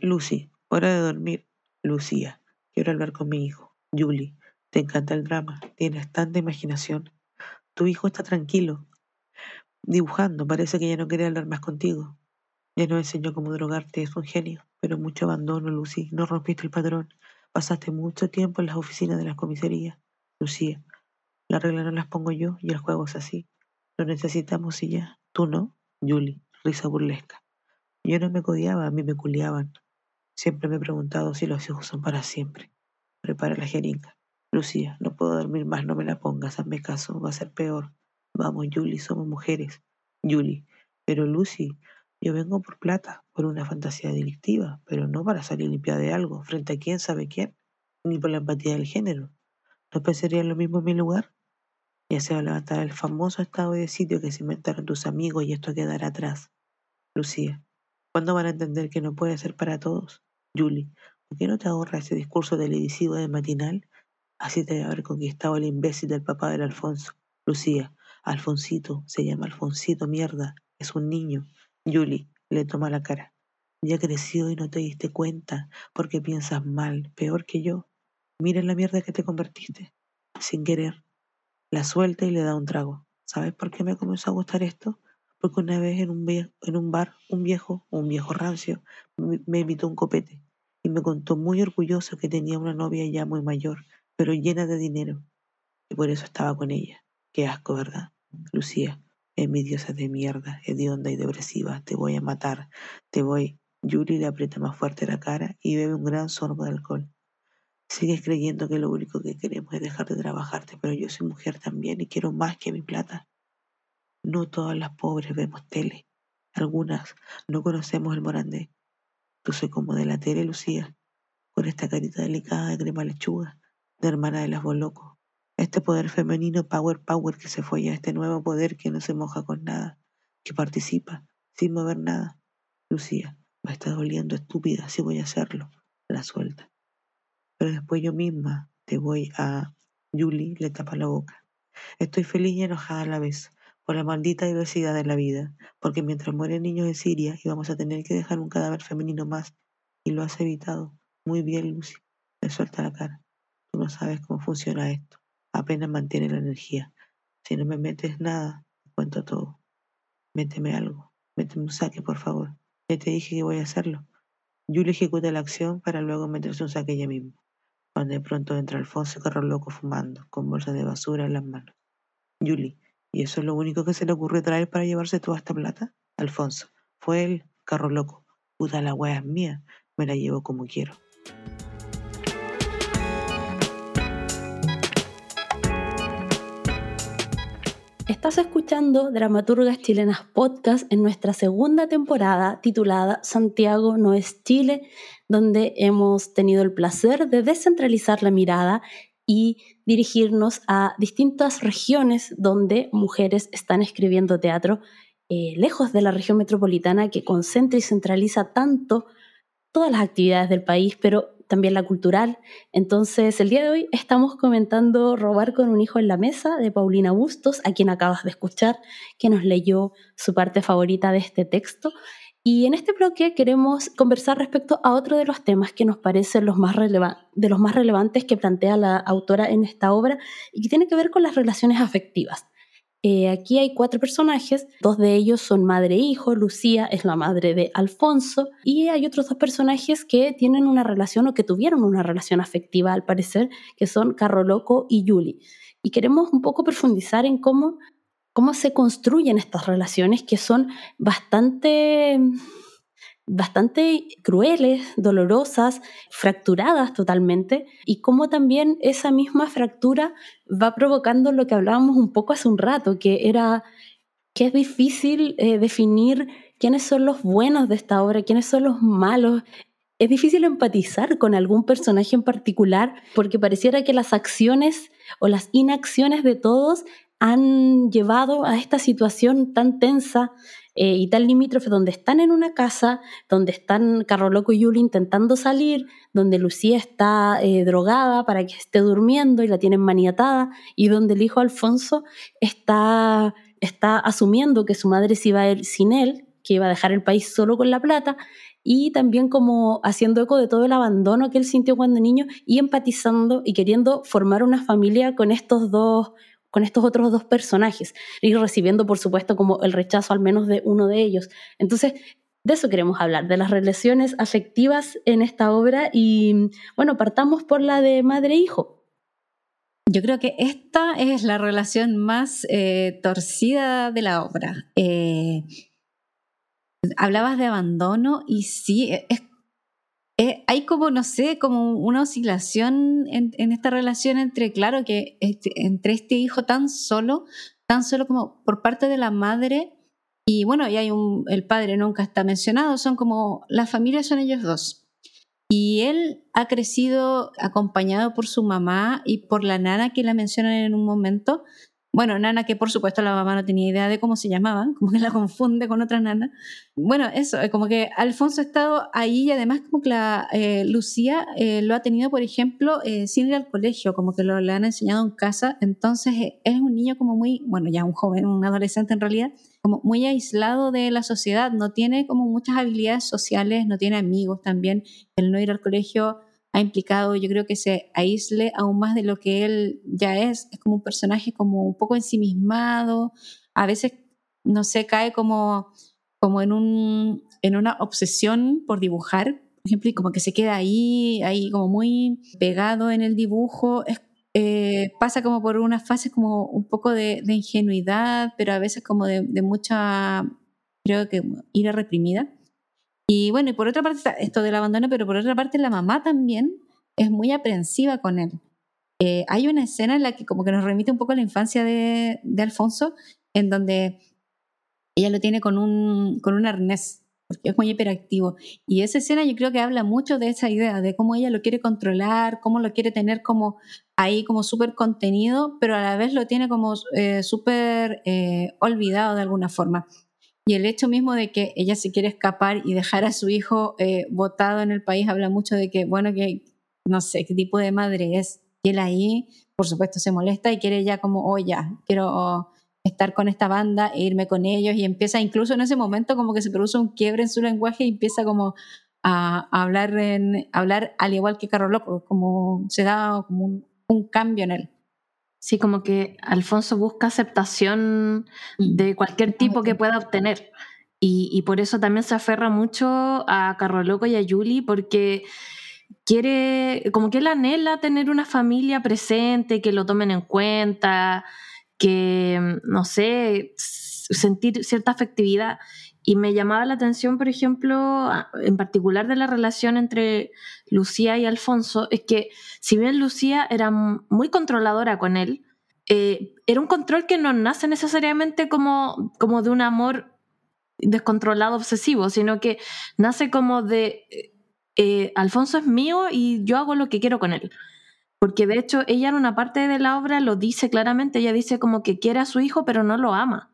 Lucy, hora de dormir. Lucía, quiero hablar con mi hijo. Julie, te encanta el drama, tienes tanta imaginación. Tu hijo está tranquilo, Dibujando, parece que ya no quiere hablar más contigo. Ya no enseñó cómo drogarte, es un genio, pero mucho abandono, Lucy. No rompiste el patrón. Pasaste mucho tiempo en las oficinas de las comisarías. Lucía, la regla no las pongo yo y el juego es así. Lo necesitamos y ya. Tú no, Julie, risa burlesca. Yo no me codiaba, a mí me culiaban. Siempre me he preguntado si los hijos son para siempre. Prepara la jeringa. Lucía, no puedo dormir más, no me la pongas, hazme caso, va a ser peor. Vamos, Julie, somos mujeres. Julie, pero Lucy, yo vengo por plata, por una fantasía delictiva, pero no para salir limpiada de algo, frente a quién sabe quién, ni por la empatía del género. ¿No pensarías lo mismo en mi lugar? Ya se va a levantar el famoso estado de sitio que se inventaron tus amigos y esto quedará atrás. Lucía, ¿cuándo van a entender que no puede ser para todos? Julie, ¿por qué no te ahorras ese discurso televisivo de matinal? Así te debe haber conquistado el imbécil del papá del Alfonso. Lucía, Alfonsito, se llama Alfonsito, mierda, es un niño. Julie le toma la cara. Ya creció y no te diste cuenta porque piensas mal, peor que yo. Mira la mierda que te convertiste. Sin querer. La suelta y le da un trago. ¿Sabes por qué me comenzó a gustar esto? Porque una vez en un, en un bar, un viejo, un viejo rancio, me invitó un copete y me contó muy orgulloso que tenía una novia ya muy mayor, pero llena de dinero, y por eso estaba con ella. Qué asco, ¿verdad? Lucía, envidiosa de mierda, hedionda y depresiva, te voy a matar, te voy. Yuri le aprieta más fuerte la cara y bebe un gran sorbo de alcohol. Sigues creyendo que lo único que queremos es dejar de trabajarte, pero yo soy mujer también y quiero más que mi plata. No todas las pobres vemos tele. Algunas no conocemos el morandé. Tú soy como de la tele, Lucía, con esta carita delicada de crema lechuga, de hermana de las bolocos este poder femenino, power power que se fue a este nuevo poder que no se moja con nada, que participa sin mover nada. Lucía, me está doliendo estúpida, si voy a hacerlo. La suelta. Pero después yo misma te voy a... Julie le tapa la boca. Estoy feliz y enojada a la vez, por la maldita diversidad de la vida, porque mientras mueren niños en Siria íbamos a tener que dejar un cadáver femenino más, y lo has evitado. Muy bien, Lucy. Le suelta la cara. Tú no sabes cómo funciona esto. Apenas mantiene la energía. Si no me metes nada, te cuento todo. Méteme algo. Méteme un saque, por favor. Ya te dije que voy a hacerlo. Julie ejecuta la acción para luego meterse un saque ella misma. Cuando de pronto entra Alfonso carro loco fumando, con bolsas de basura en las manos. Julie, ¿y eso es lo único que se le ocurrió traer para llevarse toda esta plata? Alfonso, fue el carro loco. Puta la wea es mía, me la llevo como quiero. Estás escuchando Dramaturgas Chilenas Podcast en nuestra segunda temporada titulada Santiago no es Chile, donde hemos tenido el placer de descentralizar la mirada y dirigirnos a distintas regiones donde mujeres están escribiendo teatro, eh, lejos de la región metropolitana que concentra y centraliza tanto todas las actividades del país, pero también la cultural. Entonces, el día de hoy estamos comentando Robar con un hijo en la mesa de Paulina Bustos, a quien acabas de escuchar, que nos leyó su parte favorita de este texto. Y en este bloque queremos conversar respecto a otro de los temas que nos parecen de los más relevantes que plantea la autora en esta obra y que tiene que ver con las relaciones afectivas. Eh, aquí hay cuatro personajes, dos de ellos son madre e hijo, Lucía es la madre de Alfonso y hay otros dos personajes que tienen una relación o que tuvieron una relación afectiva al parecer, que son Carro Loco y Yuli. Y queremos un poco profundizar en cómo, cómo se construyen estas relaciones que son bastante bastante crueles, dolorosas, fracturadas totalmente, y cómo también esa misma fractura va provocando lo que hablábamos un poco hace un rato, que era que es difícil eh, definir quiénes son los buenos de esta obra, quiénes son los malos. Es difícil empatizar con algún personaje en particular porque pareciera que las acciones o las inacciones de todos han llevado a esta situación tan tensa eh, y tal limítrofe donde están en una casa, donde están Carro Loco y Yuli intentando salir, donde Lucía está eh, drogada para que esté durmiendo y la tienen maniatada, y donde el hijo Alfonso está, está asumiendo que su madre se iba a ir sin él, que iba a dejar el país solo con la plata, y también como haciendo eco de todo el abandono que él sintió cuando niño y empatizando y queriendo formar una familia con estos dos con estos otros dos personajes y recibiendo, por supuesto, como el rechazo al menos de uno de ellos. Entonces, de eso queremos hablar, de las relaciones afectivas en esta obra y, bueno, partamos por la de madre-hijo. Yo creo que esta es la relación más eh, torcida de la obra. Eh, hablabas de abandono y sí, es eh, hay como, no sé, como una oscilación en, esta relación entre, claro, que este, entre este hijo tan solo, tan solo como por parte de la madre, y bueno, y hay un, el padre nunca está mencionado, son como, las familias son ellos dos. Y él ha crecido acompañado por su mamá y por la nana que la mencionan en un momento, bueno, Nana, que por supuesto la mamá no tenía idea de cómo se llamaban, como que la confunde con otra Nana. Bueno, eso, eh, como que Alfonso ha estado ahí y además como que la eh, Lucía eh, lo ha tenido, por ejemplo, sin ir al colegio, como que lo le han enseñado en casa. Entonces es un niño como muy, bueno, ya un joven, un adolescente en realidad, como muy aislado de la sociedad, no tiene como muchas habilidades sociales, no tiene amigos también. El no ir al colegio ha implicado, yo creo que se aísle aún más de lo que él ya es. Es como un personaje como un poco ensimismado, a veces, no sé, cae como, como en, un, en una obsesión por dibujar, por ejemplo, y como que se queda ahí, ahí como muy pegado en el dibujo. Eh, pasa como por unas fases como un poco de, ingenuidad, pero a veces como de, de mucha, creo que ira reprimida. Y bueno, y por otra parte esto del abandono, pero por otra parte la mamá también es muy aprensiva con él. Eh, hay una escena en la que como que nos remite un poco a la infancia de, Alfonso, en donde ella lo tiene con un, con un arnés, porque es muy hiperactivo. Y esa escena yo creo que habla mucho de esa idea, de cómo ella lo quiere controlar, cómo lo quiere tener como ahí como súper contenido, pero a la vez lo tiene como eh, súper eh, olvidado de alguna forma. Y el hecho mismo de que ella se quiere escapar y dejar a su hijo eh, botado en el país habla mucho de que, bueno, que no sé qué tipo de madre es. Y él ahí, por supuesto, se molesta y quiere ya como, oh, ya, quiero estar con esta banda e irme con ellos y empieza incluso en ese momento como que se produce un quiebre en su lenguaje y empieza como a, hablar, en, hablar al igual que Carlos Loco, como se da como un, un cambio en él. Sí, como que Alfonso busca aceptación Mm. de cualquier tipo que pueda obtener. Y, y por eso también se aferra mucho a Carroloco y a Julie, porque quiere, como que él anhela tener una familia presente, que lo tomen en cuenta, que, no sé, sentir cierta afectividad. Y me llamaba la atención, por ejemplo, en particular de la relación entre Lucía y Alfonso, es que si bien Lucía era muy controladora con él, eh, era un control que no nace necesariamente como, como de un amor descontrolado, obsesivo, sino que nace como de eh, Alfonso es mío y yo hago lo que quiero con él. Porque de hecho ella en una parte de la obra lo dice claramente, ella dice como que quiere a su hijo pero no lo ama.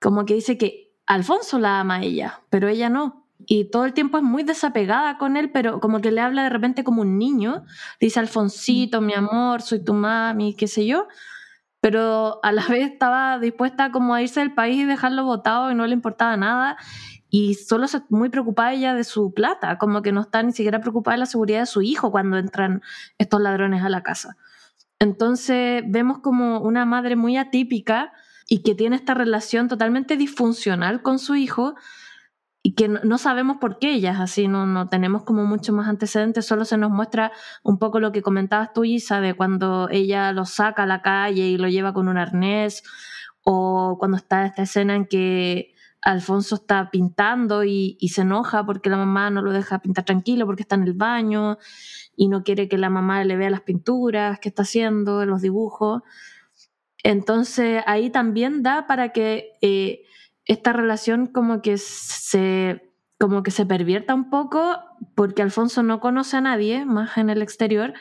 Como que dice que Alfonso la ama a ella, pero ella no. Y todo el tiempo es muy desapegada con él, pero como que le habla de repente como un niño. Dice Alfonsito, mi amor, soy tu mami, qué sé yo. Pero a la vez estaba dispuesta como a irse del país y dejarlo botado y no le importaba nada. Y solo se muy preocupada ella de su plata, como que no está ni siquiera preocupada de la seguridad de su hijo cuando entran estos ladrones a la casa. Entonces vemos como una madre muy atípica y que tiene esta relación totalmente disfuncional con su hijo y que no, sabemos por qué ella es así, no, no tenemos como mucho más antecedentes, solo se nos muestra un poco lo que comentabas tú, Isa, de cuando ella lo saca a la calle y lo lleva con un arnés, o cuando está esta escena en que Alfonso está pintando y, y se enoja porque la mamá no lo deja pintar tranquilo porque está en el baño y no quiere que la mamá le vea las pinturas que está haciendo, los dibujos. Entonces ahí también da para que eh, esta relación como que se como que se pervierta un poco porque Alfonso no conoce a nadie más en el exterior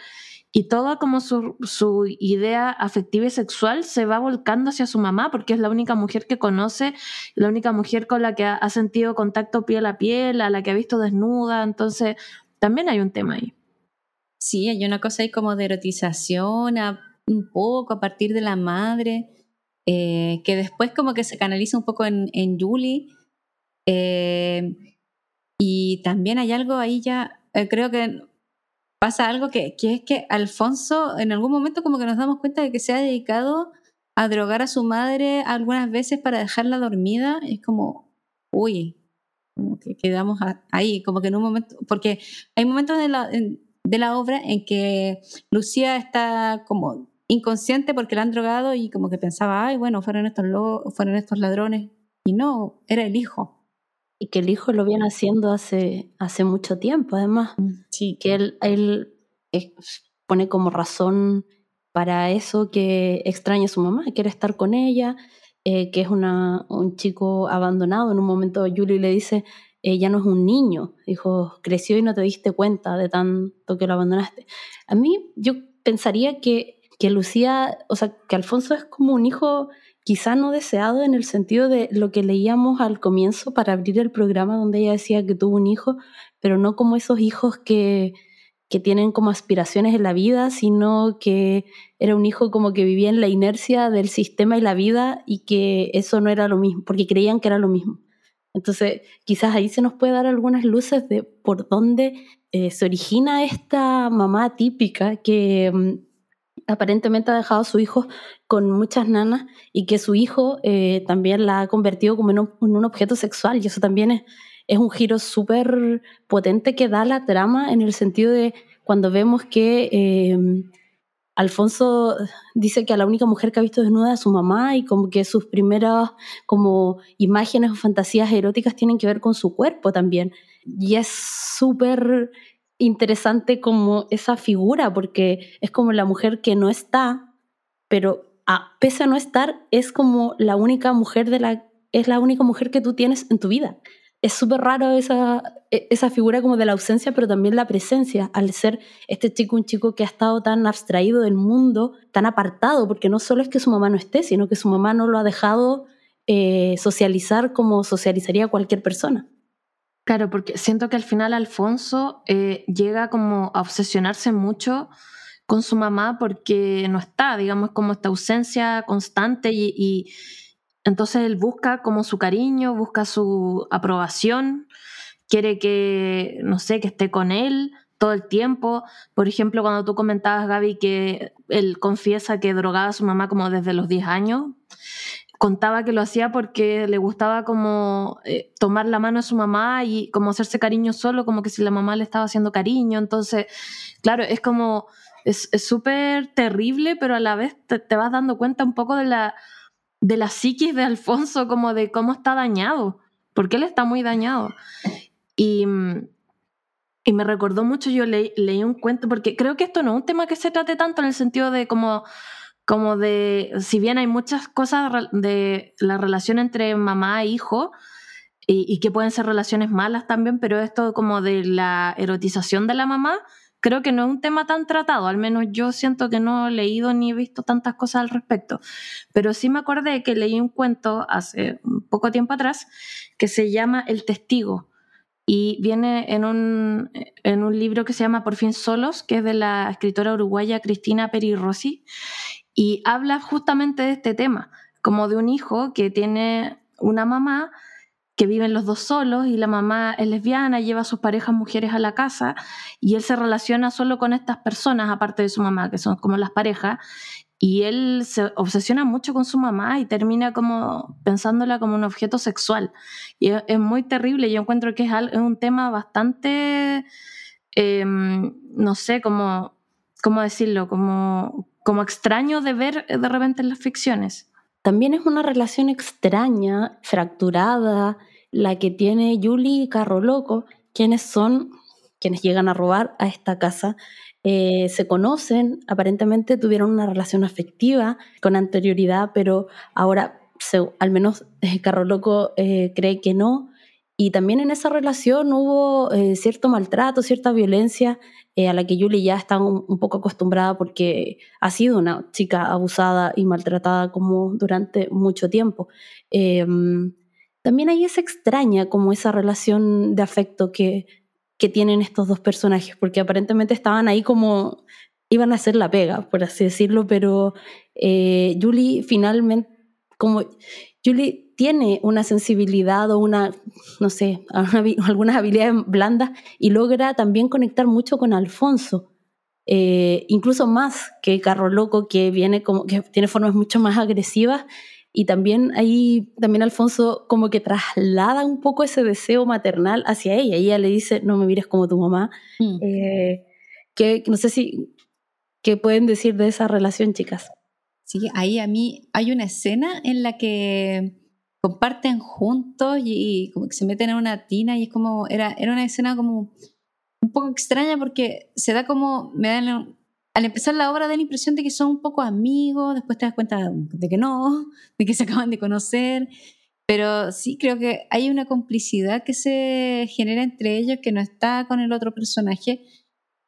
y toda como su, su idea afectiva y sexual se va volcando hacia su mamá porque es la única mujer que conoce, la única mujer con la que ha, sentido contacto piel a piel, a la que ha visto desnuda, entonces también hay un tema ahí. Sí, hay una cosa ahí como de erotización, a- un poco a partir de la madre, eh, que después como que se canaliza un poco en, en Julie. eh, y también hay algo ahí ya, eh, creo que pasa algo que, que es que Alfonso en algún momento como que nos damos cuenta de que se ha dedicado a drogar a su madre algunas veces para dejarla dormida. Es como, uy, como que quedamos ahí, como que en un momento, porque hay momentos de la, de la obra en que Lucía está como inconsciente porque la han drogado y como que pensaba, ay, bueno, fueron estos, fueron estos ladrones. Y no, era el hijo. Y que el hijo lo viene haciendo hace, hace mucho tiempo, además. Sí. Que él, él eh, pone como razón para eso que extraña a su mamá, quiere estar con ella, eh, que es una, un chico abandonado. En un momento Julie le dice, ella no es un niño, dijo, creció y no te diste cuenta de tanto que lo abandonaste. A mí yo pensaría que, que Lucía, o sea, que Alfonso es como un hijo quizá no deseado en el sentido de lo que leíamos al comienzo para abrir el programa donde ella decía que tuvo un hijo, pero no como esos hijos que, que tienen como aspiraciones en la vida, sino que era un hijo como que vivía en la inercia del sistema y la vida y que eso no era lo mismo, porque creían que era lo mismo. Entonces, quizás ahí se nos puede dar algunas luces de por dónde eh, se origina esta mamá típica que mm, aparentemente ha dejado a su hijo con muchas nanas y que su hijo eh, también la ha convertido como en un, objeto sexual y eso también es, un giro súper potente que da la trama en el sentido de cuando vemos que eh, Alfonso dice que a la única mujer que ha visto desnuda es su mamá y como que sus primeras como imágenes o fantasías eróticas tienen que ver con su cuerpo también. Y es súper interesante como esa figura porque es como la mujer que no está, pero a, pese a no estar es como la única mujer de la es la única mujer que tú tienes en tu vida. Es súper raro esa, esa figura como de la ausencia, pero también la presencia, al ser este chico un chico que ha estado tan abstraído del mundo, tan apartado, porque no solo es que su mamá no esté, sino que su mamá no lo ha dejado eh, socializar como socializaría cualquier persona. Claro, porque siento que al final Alfonso eh, llega como a obsesionarse mucho con su mamá porque no está, digamos, como esta ausencia constante y, y, entonces él busca como su cariño, busca su aprobación, quiere que, no sé, que esté con él todo el tiempo. Por ejemplo, cuando tú comentabas, Gaby, que él confiesa que drogaba a su mamá como desde los 10 años, contaba que lo hacía porque le gustaba como eh, tomar la mano de su mamá y como hacerse cariño solo, como que si la mamá le estaba haciendo cariño. Entonces, claro, es como, es súper terrible, pero a la vez te, vas dando cuenta un poco de la de la psiquis de Alfonso, como de cómo está dañado, porque él está muy dañado. Y, y me recordó mucho, yo leí un cuento, porque creo que esto no es un tema que se trate tanto en el sentido de como, como de, si bien hay muchas cosas de la relación entre mamá e hijo, y, y que pueden ser relaciones malas también, pero esto como de la erotización de la mamá, creo que no es un tema tan tratado, al menos yo siento que no he leído ni he visto tantas cosas al respecto, pero sí me acordé que leí un cuento hace un poco tiempo atrás que se llama El testigo. Y viene en un, en un libro que se llama Por fin solos, que es de la escritora uruguaya Cristina Peri Rossi, y habla justamente de este tema, como de un hijo que tiene una mamá que viven los dos solos y la mamá es lesbiana, lleva a sus parejas mujeres a la casa y él se relaciona solo con estas personas, aparte de su mamá, que son como las parejas, y él se obsesiona mucho con su mamá y termina como pensándola como un objeto sexual. Y es, muy terrible, yo encuentro que es, un tema bastante, em, no sé, ¿cómo decirlo? Como, como extraño de ver de repente en las ficciones. También es una relación extraña, fracturada, la que tiene Julie y Carro Loco, quienes son quienes llegan a robar a esta casa. Eh, se conocen, aparentemente tuvieron una relación afectiva con anterioridad, pero ahora al menos eh, Carro Loco eh, cree que no. Y también en esa relación hubo cierto maltrato, cierta violencia a la que Julie ya está un, un, poco acostumbrada porque ha sido una chica abusada y maltratada como durante mucho tiempo. Em, también ahí es extraña como esa relación de afecto que, que tienen estos dos personajes, porque aparentemente estaban ahí como iban a hacer la pega, por así decirlo, pero eh, Julie finalmente, como Julie tiene una sensibilidad o una, no sé, algunas habilidades blandas y logra también conectar mucho con Alfonso, eh, incluso más que Carro Loco, que viene como que tiene formas mucho más agresivas y también ahí, también Alfonso como que traslada un poco ese deseo maternal hacia ella. ella le dice, no me mires como tu mamá. Mm. Eh, que no sé si, ¿qué pueden decir de esa relación, chicas? Sí, ahí a mí hay una escena en la que comparten juntos y, como que se meten en una tina y es como, era, era una escena como un poco extraña porque se da como, me dan al empezar la obra da la impresión de que son un poco amigos, después te das cuenta de que no, de que se acaban de conocer, pero sí creo que hay una complicidad que se genera entre ellos que no está con el otro personaje.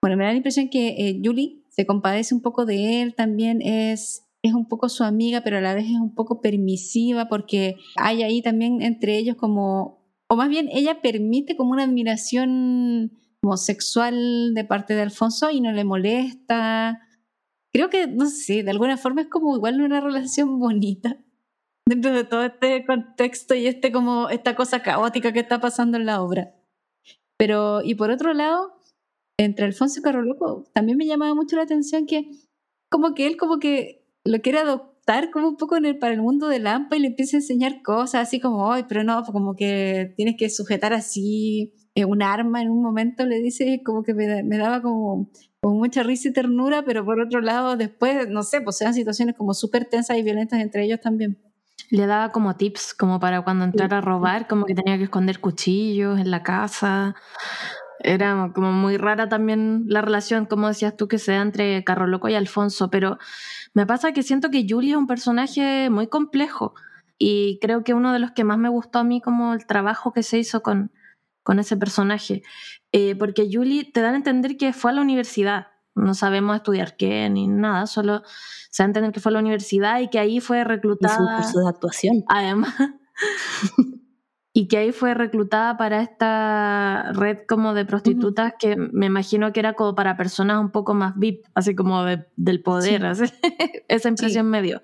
Bueno, me da la impresión que eh, Julie se compadece un poco de él, también es, es un poco su amiga, pero a la vez es un poco permisiva porque hay ahí también entre ellos como, o más bien ella permite como una admiración como sexual de parte de Alfonso y no le molesta. Creo que, no sé, de alguna forma es como igual una relación bonita dentro de todo este contexto y este como esta cosa caótica que está pasando en la obra. Pero, y por otro lado, entre Alfonso y Carroloco, también me llamaba mucho la atención que como que él como que lo quiere adoptar como un poco en el, para el mundo de Lampa y le empieza a enseñar cosas así como, ay, pero no, como que tienes que sujetar así eh, un arma en un momento, le dice, como que me, daba como, como, mucha risa y ternura, pero por otro lado después, no sé, pues eran situaciones como súper tensas y violentas entre ellos también. Le daba como tips, como para cuando entrara a robar, como que tenía que esconder cuchillos en la casa. Era como muy rara también la relación, como decías tú, que se da entre Carro Loco y Alfonso, pero me pasa que siento que Julia es un personaje muy complejo y creo que uno de los que más me gustó a mí como el trabajo que se hizo con, con ese personaje. Eh, porque Julie te dan a entender que fue a la universidad. No sabemos estudiar qué ni nada, solo se da a entender que fue a la universidad y que ahí fue reclutada. un curso de actuación. Además. y que ahí fue reclutada para esta red como de prostitutas que me imagino que era como para personas un poco más VIP, así como del poder, esa impresión medio.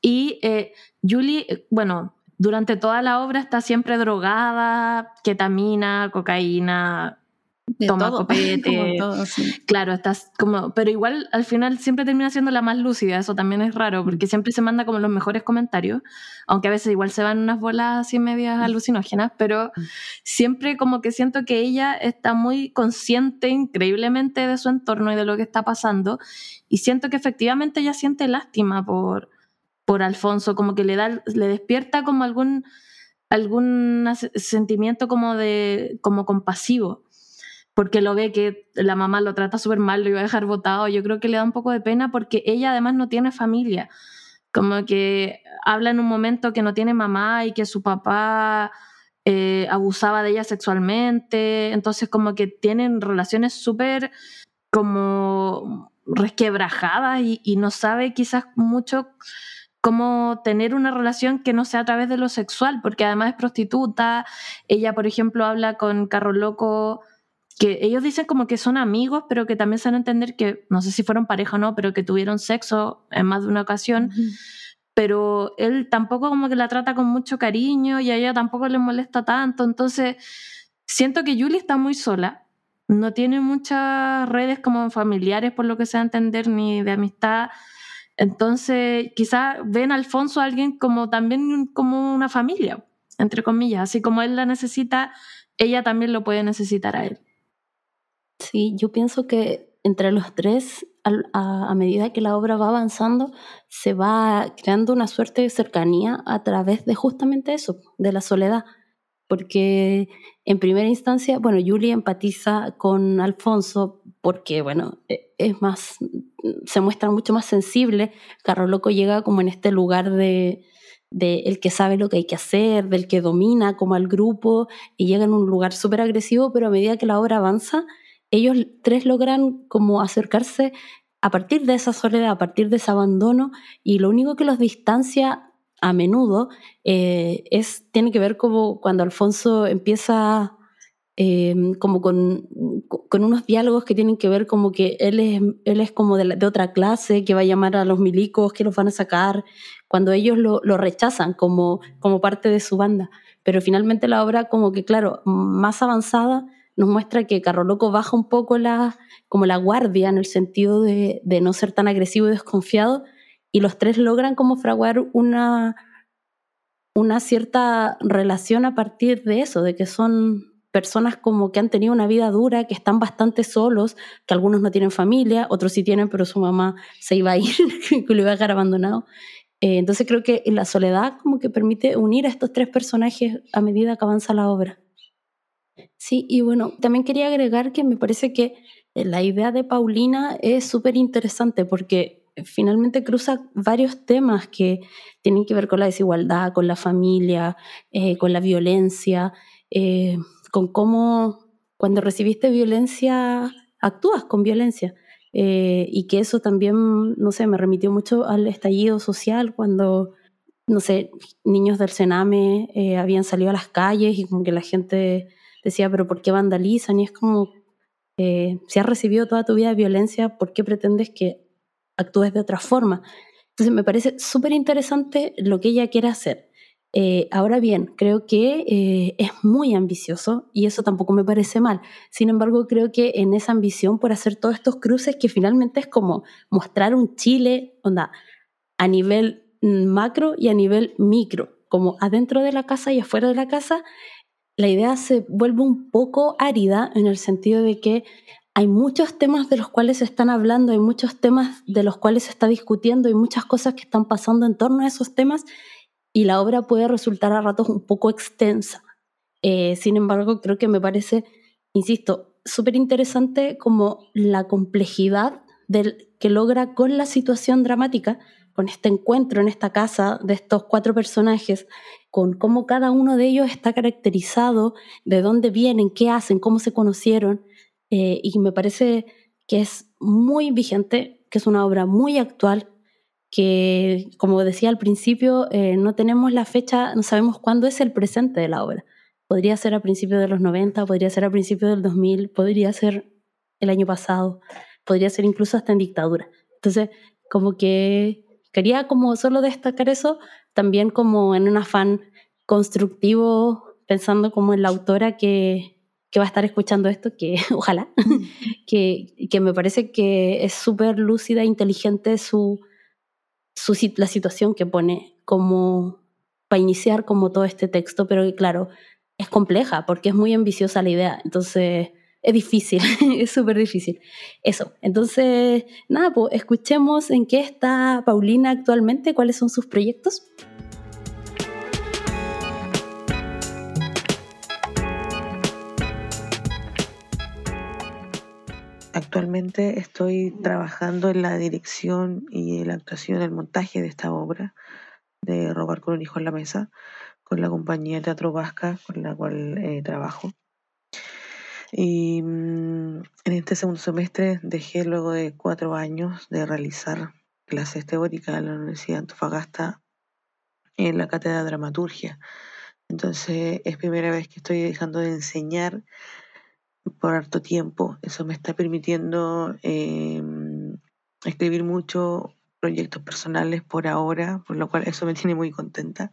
Y eh, Julie, eh, bueno, durante toda la obra está siempre drogada, ketamina, cocaína, toma copete. Claro, estás como, pero igual al final siempre termina siendo la más lúcida, eso también es raro, porque mm. siempre se manda como los mejores comentarios, aunque a veces igual se van unas bolas así medias mm. alucinógenas, pero mm. siempre como que siento que ella está muy consciente increíblemente de su entorno y de lo que está pasando, y siento que efectivamente ella siente lástima por, por Alfonso, como que le da, le despierta como algún algún sentimiento como de como compasivo porque lo ve que la mamá lo trata súper mal, lo iba a dejar botado. Yo creo que le da un poco de pena porque ella además no tiene familia. Como que habla en un momento que no tiene mamá y que su papá eh, abusaba de ella sexualmente. Entonces como que tienen relaciones súper como resquebrajadas y, y no sabe quizás mucho cómo tener una relación que no sea a través de lo sexual, porque además es prostituta. Ella, por ejemplo, habla con Carro Loco que ellos dicen como que son amigos, pero que también se van a entender que, no sé si fueron pareja o no, pero que tuvieron sexo en más de una ocasión. Pero él tampoco como que la trata con mucho cariño y a ella tampoco le molesta tanto. Entonces, siento que Julie está muy sola. No tiene muchas redes como familiares, por lo que se va a entender, ni de amistad. Entonces, quizás ven a Alfonso a alguien como también como una familia, entre comillas. Así como él la necesita, ella también lo puede necesitar a él. Sí, yo pienso que entre los tres, a, medida que la obra va avanzando, se va creando una suerte de cercanía a través de justamente eso, de la soledad. Porque en primera instancia, bueno, Julie empatiza con Alfonso porque, bueno, e, es más, se muestra mucho más sensible. Carro Loco llega como en este lugar de, el que sabe lo que hay que hacer, del que domina como al grupo y llega en un lugar súper agresivo, pero a medida que la obra avanza, ellos tres logran como acercarse a partir de esa soledad, a partir de ese abandono, y lo único que los distancia a menudo eh, es, tiene que ver como cuando Alfonso empieza em, como con, con, unos diálogos que tienen que ver como que él es, él es como de, otra clase, que va a llamar a los milicos, que los van a sacar, cuando ellos lo, lo rechazan como, como parte de su banda. Pero finalmente la obra como que, claro, más avanzada, nos muestra que Carro Loco baja un poco la, como la guardia en el sentido de, no ser tan agresivo y desconfiado, y los tres logran como fraguar una, una cierta relación a partir de eso, de que son personas como que han tenido una vida dura, que están bastante solos, que algunos no tienen familia, otros sí tienen, pero su mamá se iba a ir, que lo iba a dejar abandonado. Eh, entonces creo que la soledad como que permite unir a estos tres personajes a medida que avanza la obra. Sí, y bueno, también quería agregar que me parece que eh, la idea de Paulina es súper interesante porque finalmente cruza varios temas que tienen que ver con la desigualdad, con la familia, eh, con la violencia, eh, con cómo cuando recibiste violencia actúas con violencia. y que eso también, no sé, me remitió mucho al estallido social cuando, no sé, niños del Sename habían salido a las calles y como que la gente decía, pero ¿por qué vandalizan? Y es como, eh, si has recibido toda tu vida violencia, ¿por qué pretendes que actúes de otra forma? Entonces me parece súper interesante lo que ella quiere hacer. Eh, ahora bien, creo que eh, es muy ambicioso y eso tampoco me parece mal. Sin embargo, creo que en esa ambición por hacer todos estos cruces, que finalmente es como mostrar un Chile, onda, a nivel macro y a nivel micro, como adentro de la casa y afuera de la casa, la idea se vuelve un poco árida en el sentido de que hay muchos temas de los cuales se están hablando, hay muchos temas de los cuales se está discutiendo, hay muchas cosas que están pasando en torno a esos temas y la obra puede resultar a ratos un poco extensa. Eh, sin embargo, creo que me parece, insisto, súper interesante como la complejidad que logra con la situación dramática, con este encuentro en esta casa de estos cuatro personajes con cómo cada uno de ellos está caracterizado, de dónde vienen, qué hacen, cómo se conocieron. Eh, y me parece que es muy vigente, que es una obra muy actual, que, como decía al principio, eh, no tenemos la fecha, no sabemos cuándo es el presente de la obra. Podría ser a principios de los 90, podría ser a principios del 2000, podría ser el año pasado, podría ser incluso hasta en dictadura. Entonces, como que quería como solo destacar eso, también como en un afán constructivo, pensando como en la autora que, que va a estar escuchando esto, que ojalá, que, que, me parece que es súper lúcida, inteligente su, su, la situación que pone como para iniciar como todo este texto, pero claro, es compleja porque es muy ambiciosa la idea, entonces es difícil, es súper difícil. Eso, entonces, nada, pues escuchemos en qué está Paulina actualmente, cuáles son sus proyectos. Actualmente estoy trabajando en la dirección y la actuación, el montaje de esta obra de Robar con un hijo en la mesa, con la compañía Teatro Vasca con la cual eh, trabajo. Y mm, en este segundo semestre dejé luego de cuatro años de realizar clases teóricas en la Universidad de Antofagasta en la cátedra de dramaturgia. Entonces es primera vez que estoy dejando de enseñar por harto tiempo. Eso me está permitiendo em, escribir muchos proyectos personales por ahora, por lo cual eso me tiene muy contenta.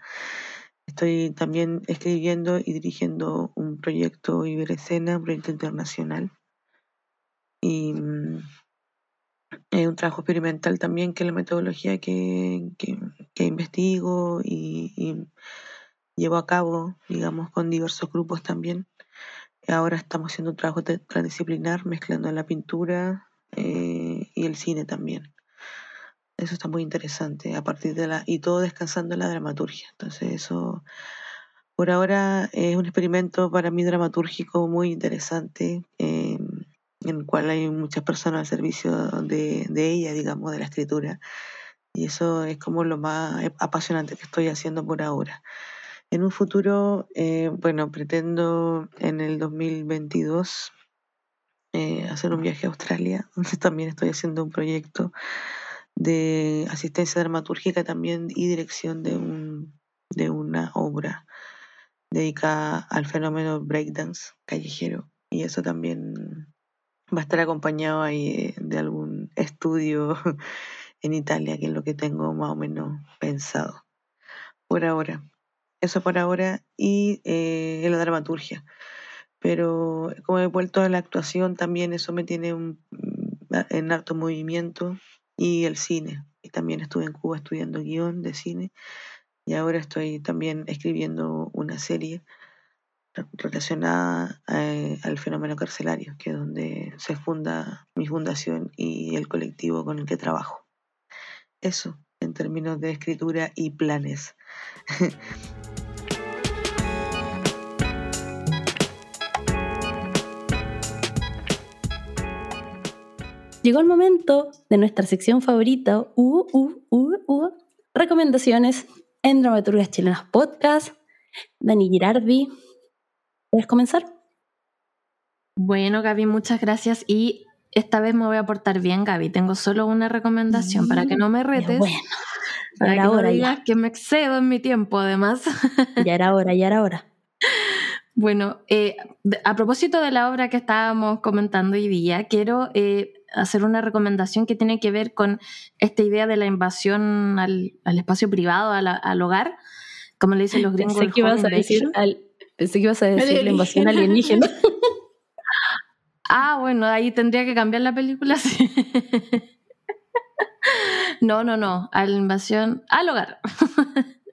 Estoy también escribiendo y dirigiendo un proyecto Iberescena, un proyecto internacional. Y mm, es un trabajo experimental también, que es la metodología que, que, investigo y, llevo a cabo, digamos, con diversos grupos también. Ahora estamos haciendo un trabajo transdisciplinar, mezclando la pintura eh, y el cine también. Eso está muy interesante, a partir de la, y todo descansando en la dramaturgia. Entonces eso, por ahora, es un experimento para mí dramatúrgico muy interesante, eh, en el cual hay muchas personas al servicio de, de ella, digamos, de la escritura. Y eso es como lo más apasionante que estoy haciendo por ahora. En un futuro, eh, bueno, pretendo en el 2022 eh, hacer un viaje a Australia, donde también estoy haciendo un proyecto de asistencia dramatúrgica también y dirección de, un, de una obra dedicada al fenómeno breakdance callejero. Y eso también va a estar acompañado ahí de algún estudio en Italia, que es lo que tengo más o menos pensado por ahora. Eso por ahora y eh, la dramaturgia. Pero como he vuelto a la actuación, también eso me tiene un, en harto movimiento y el cine. Y también estuve en Cuba estudiando guion de cine y ahora estoy también escribiendo una serie relacionada eh, al fenómeno carcelario, que es donde se funda mi fundación y el colectivo con el que trabajo. Eso en términos de escritura y planes. Llegó el momento de nuestra sección favorita, uh, uh, uh, recomendaciones en Dramaturgias Chilenas Podcast. Dani Girardi, ¿puedes comenzar? Bueno, Gaby, muchas gracias. Y esta vez me voy a portar bien, Gaby. Tengo solo una recomendación para que no me retes. Bueno, para que no digas que me excedo en mi tiempo, además. Ya era hora, ya era hora. Bueno, eh, a propósito de la obra que estábamos comentando hoy día, quiero eh, hacer una recomendación que tiene que ver con esta idea de la invasión al, espacio privado, al, hogar, como le dicen los gringos. Pensé que ibas a decir, pensé que ibas a decir la invasión alienígena. ah, bueno, ahí tendría que cambiar la película. no, no, no, a la invasión al hogar.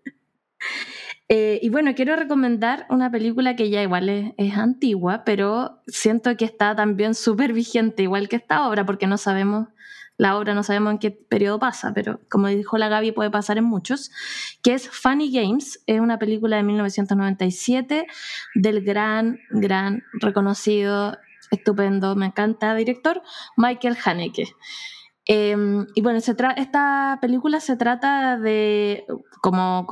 Eh, y bueno, quiero recomendar una película que ya igual es, antigua, pero siento que está también súper vigente, igual que esta obra, porque no sabemos, la obra no sabemos en qué periodo pasa, pero como dijo la Gaby, puede pasar en muchos, que es Funny Games, es una película de 1997 del gran, gran, reconocido, estupendo, me encanta, director Michael Haneke. Em, y bueno, esta película se trata de, como,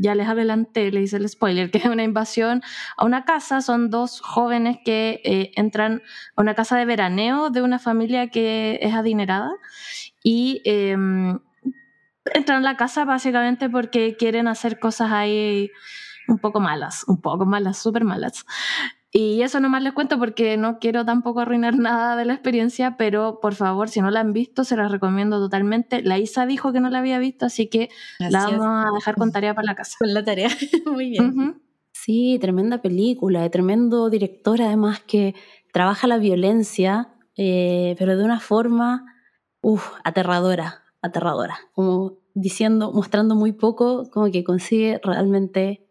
ya les adelanté, le hice el spoiler, que es una invasión a una casa. Son dos jóvenes que eh, entran a una casa de veraneo de una familia que es adinerada y em, entran a la casa básicamente porque quieren hacer cosas ahí un poco malas, un poco malas, súper malas. Y eso nomás les cuento porque no quiero tampoco arruinar nada de la experiencia, pero por favor, si no la han visto, se la recomiendo totalmente. La Isa dijo que no la había visto, así que la vamos a dejar con tarea para la casa. Con la tarea, muy bien. Sí, tremenda película, de tremendo director además que trabaja la violencia, eh, pero de una forma, uff, aterradora, aterradora, como diciendo, mostrando muy poco, como que consigue realmente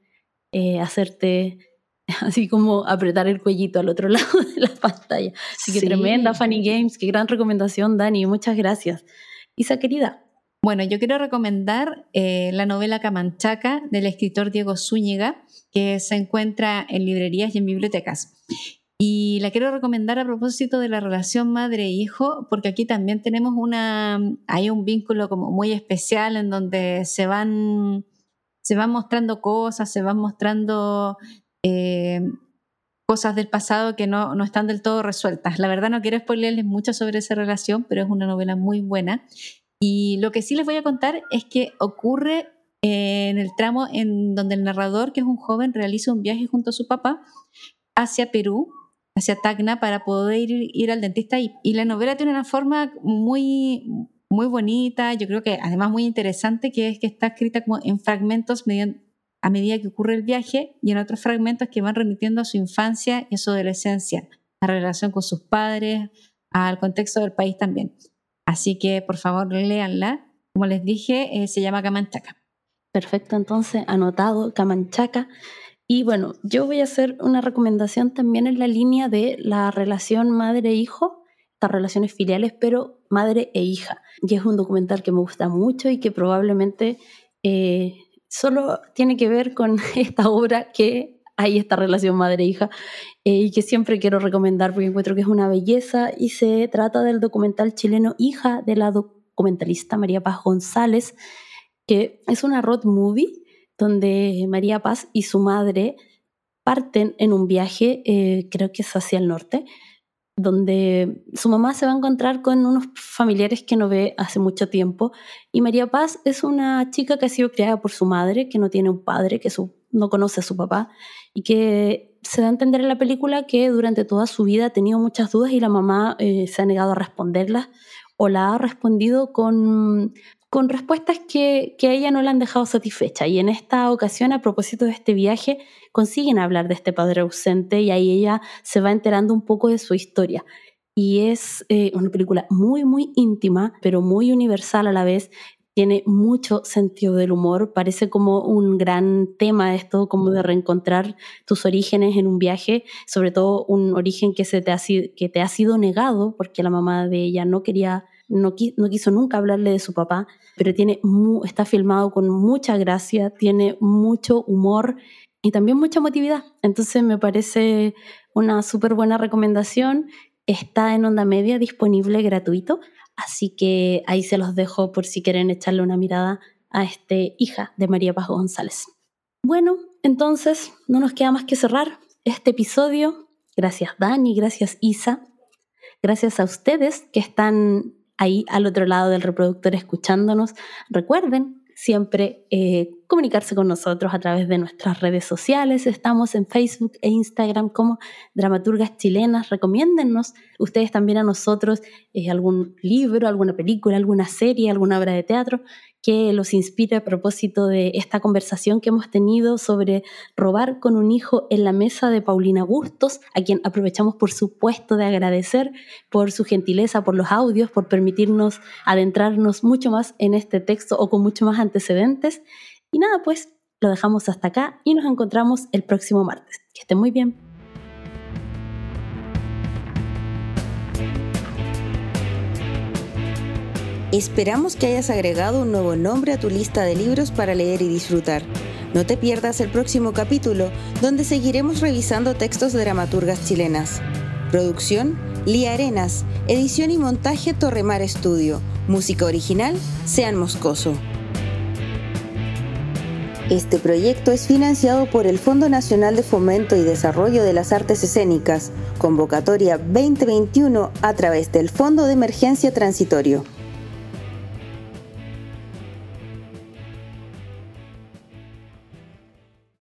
eh, hacerte así como apretar el cuellito al otro lado de la pantalla. Así que tremenda Funny Games, qué gran recomendación, Dani, muchas gracias. Isa querida. Bueno, yo quiero recomendar eh, la novela Camanchaca del escritor Diego Zúñiga, que se encuentra en librerías y en bibliotecas. Y la quiero recomendar a propósito de la relación madre-hijo, porque aquí también tenemos una, hay un vínculo como muy especial en donde se van, se van mostrando cosas, se van mostrando eh, cosas del pasado que no, no, están del todo resueltas. La verdad no quiero spoilerles mucho sobre esa relación, pero es una novela muy buena. Y lo que sí les voy a contar es que ocurre en el tramo en donde el narrador, que es un joven, realiza un viaje junto a su papá hacia Perú hacia Tacna para poder ir, al dentista y, la novela tiene una forma muy, muy bonita, yo creo que además muy interesante, que es que está escrita como en fragmentos a medida que ocurre el viaje y en otros fragmentos que van remitiendo a su infancia y a su adolescencia, a relación con sus padres, al contexto del país también. Así que por favor léanla. Como les dije, eh, se llama Camanchaca. Perfecto, entonces anotado Camanchaca. Y bueno, yo voy a hacer una recomendación también en la línea de la relación madre-hijo, estas relaciones filiales, pero madre e hija. Y es un documental que me gusta mucho y que probablemente eh, solo tiene que ver con esta obra que hay esta relación madre-hija eh, y que siempre quiero recomendar porque encuentro que es una belleza y se trata del documental chileno Hija de la documentalista María Paz González, que es una road movie donde María Paz y su madre parten en un viaje, eh, creo que es hacia el norte, donde su mamá se va a encontrar con unos familiares que no ve hace mucho tiempo. Y María Paz es una chica que ha sido criada por su madre, que no tiene un padre, que no conoce a su papá, y que se da a entender en la película que durante toda su vida ha tenido muchas dudas y la mamá eh, se ha negado a responderlas o la ha respondido con con respuestas que, a ella no la han dejado satisfecha. Y en esta ocasión, a propósito de este viaje, consiguen hablar de este padre ausente y ahí ella se va enterando un poco de su historia. Y es eh, una película muy, muy íntima, pero muy universal a la vez. Tiene mucho sentido del humor, parece como un gran tema esto, como de reencontrar tus orígenes en un viaje, sobre todo un origen que, se te, ha, que te ha sido negado porque la mamá de ella no quería no, quiso nunca hablarle de su papá, pero tiene está filmado con mucha gracia, tiene mucho humor y también mucha motividad. Entonces me parece una súper buena recomendación. Está en onda media disponible gratuito, así que ahí se los dejo por si quieren echarle una mirada a este hija de María Paz González. Bueno, entonces no nos queda más que cerrar este episodio. Gracias Dani, gracias Isa, gracias a ustedes que están ahí al otro lado del reproductor escuchándonos. Recuerden siempre eh, comunicarse con nosotros a través de nuestras redes sociales. Estamos en Facebook e Instagram como Dramaturgas Chilenas. Recomiéndennos ustedes también a nosotros eh, algún libro, alguna película, alguna serie, alguna obra de teatro que los inspire a propósito de esta conversación que hemos tenido sobre robar con un hijo en la mesa de Paulina Bustos, a quien aprovechamos por supuesto de agradecer por su gentileza, por los audios, por permitirnos adentrarnos mucho más en este texto o con mucho más antecedentes. Y nada, pues lo dejamos hasta acá y nos encontramos el próximo martes. Que estén muy bien. Esperamos que hayas agregado un nuevo nombre a tu lista de libros para leer y disfrutar. No te pierdas el próximo capítulo, donde seguiremos revisando textos de dramaturgas chilenas. Producción, Lía Arenas. Edición y montaje, Torremar Estudio. Música original, Sean Moscoso. Este proyecto es financiado por el Fondo Nacional de Fomento y Desarrollo de las Artes Escénicas, convocatoria 2021 a través del Fondo de Emergencia Transitorio.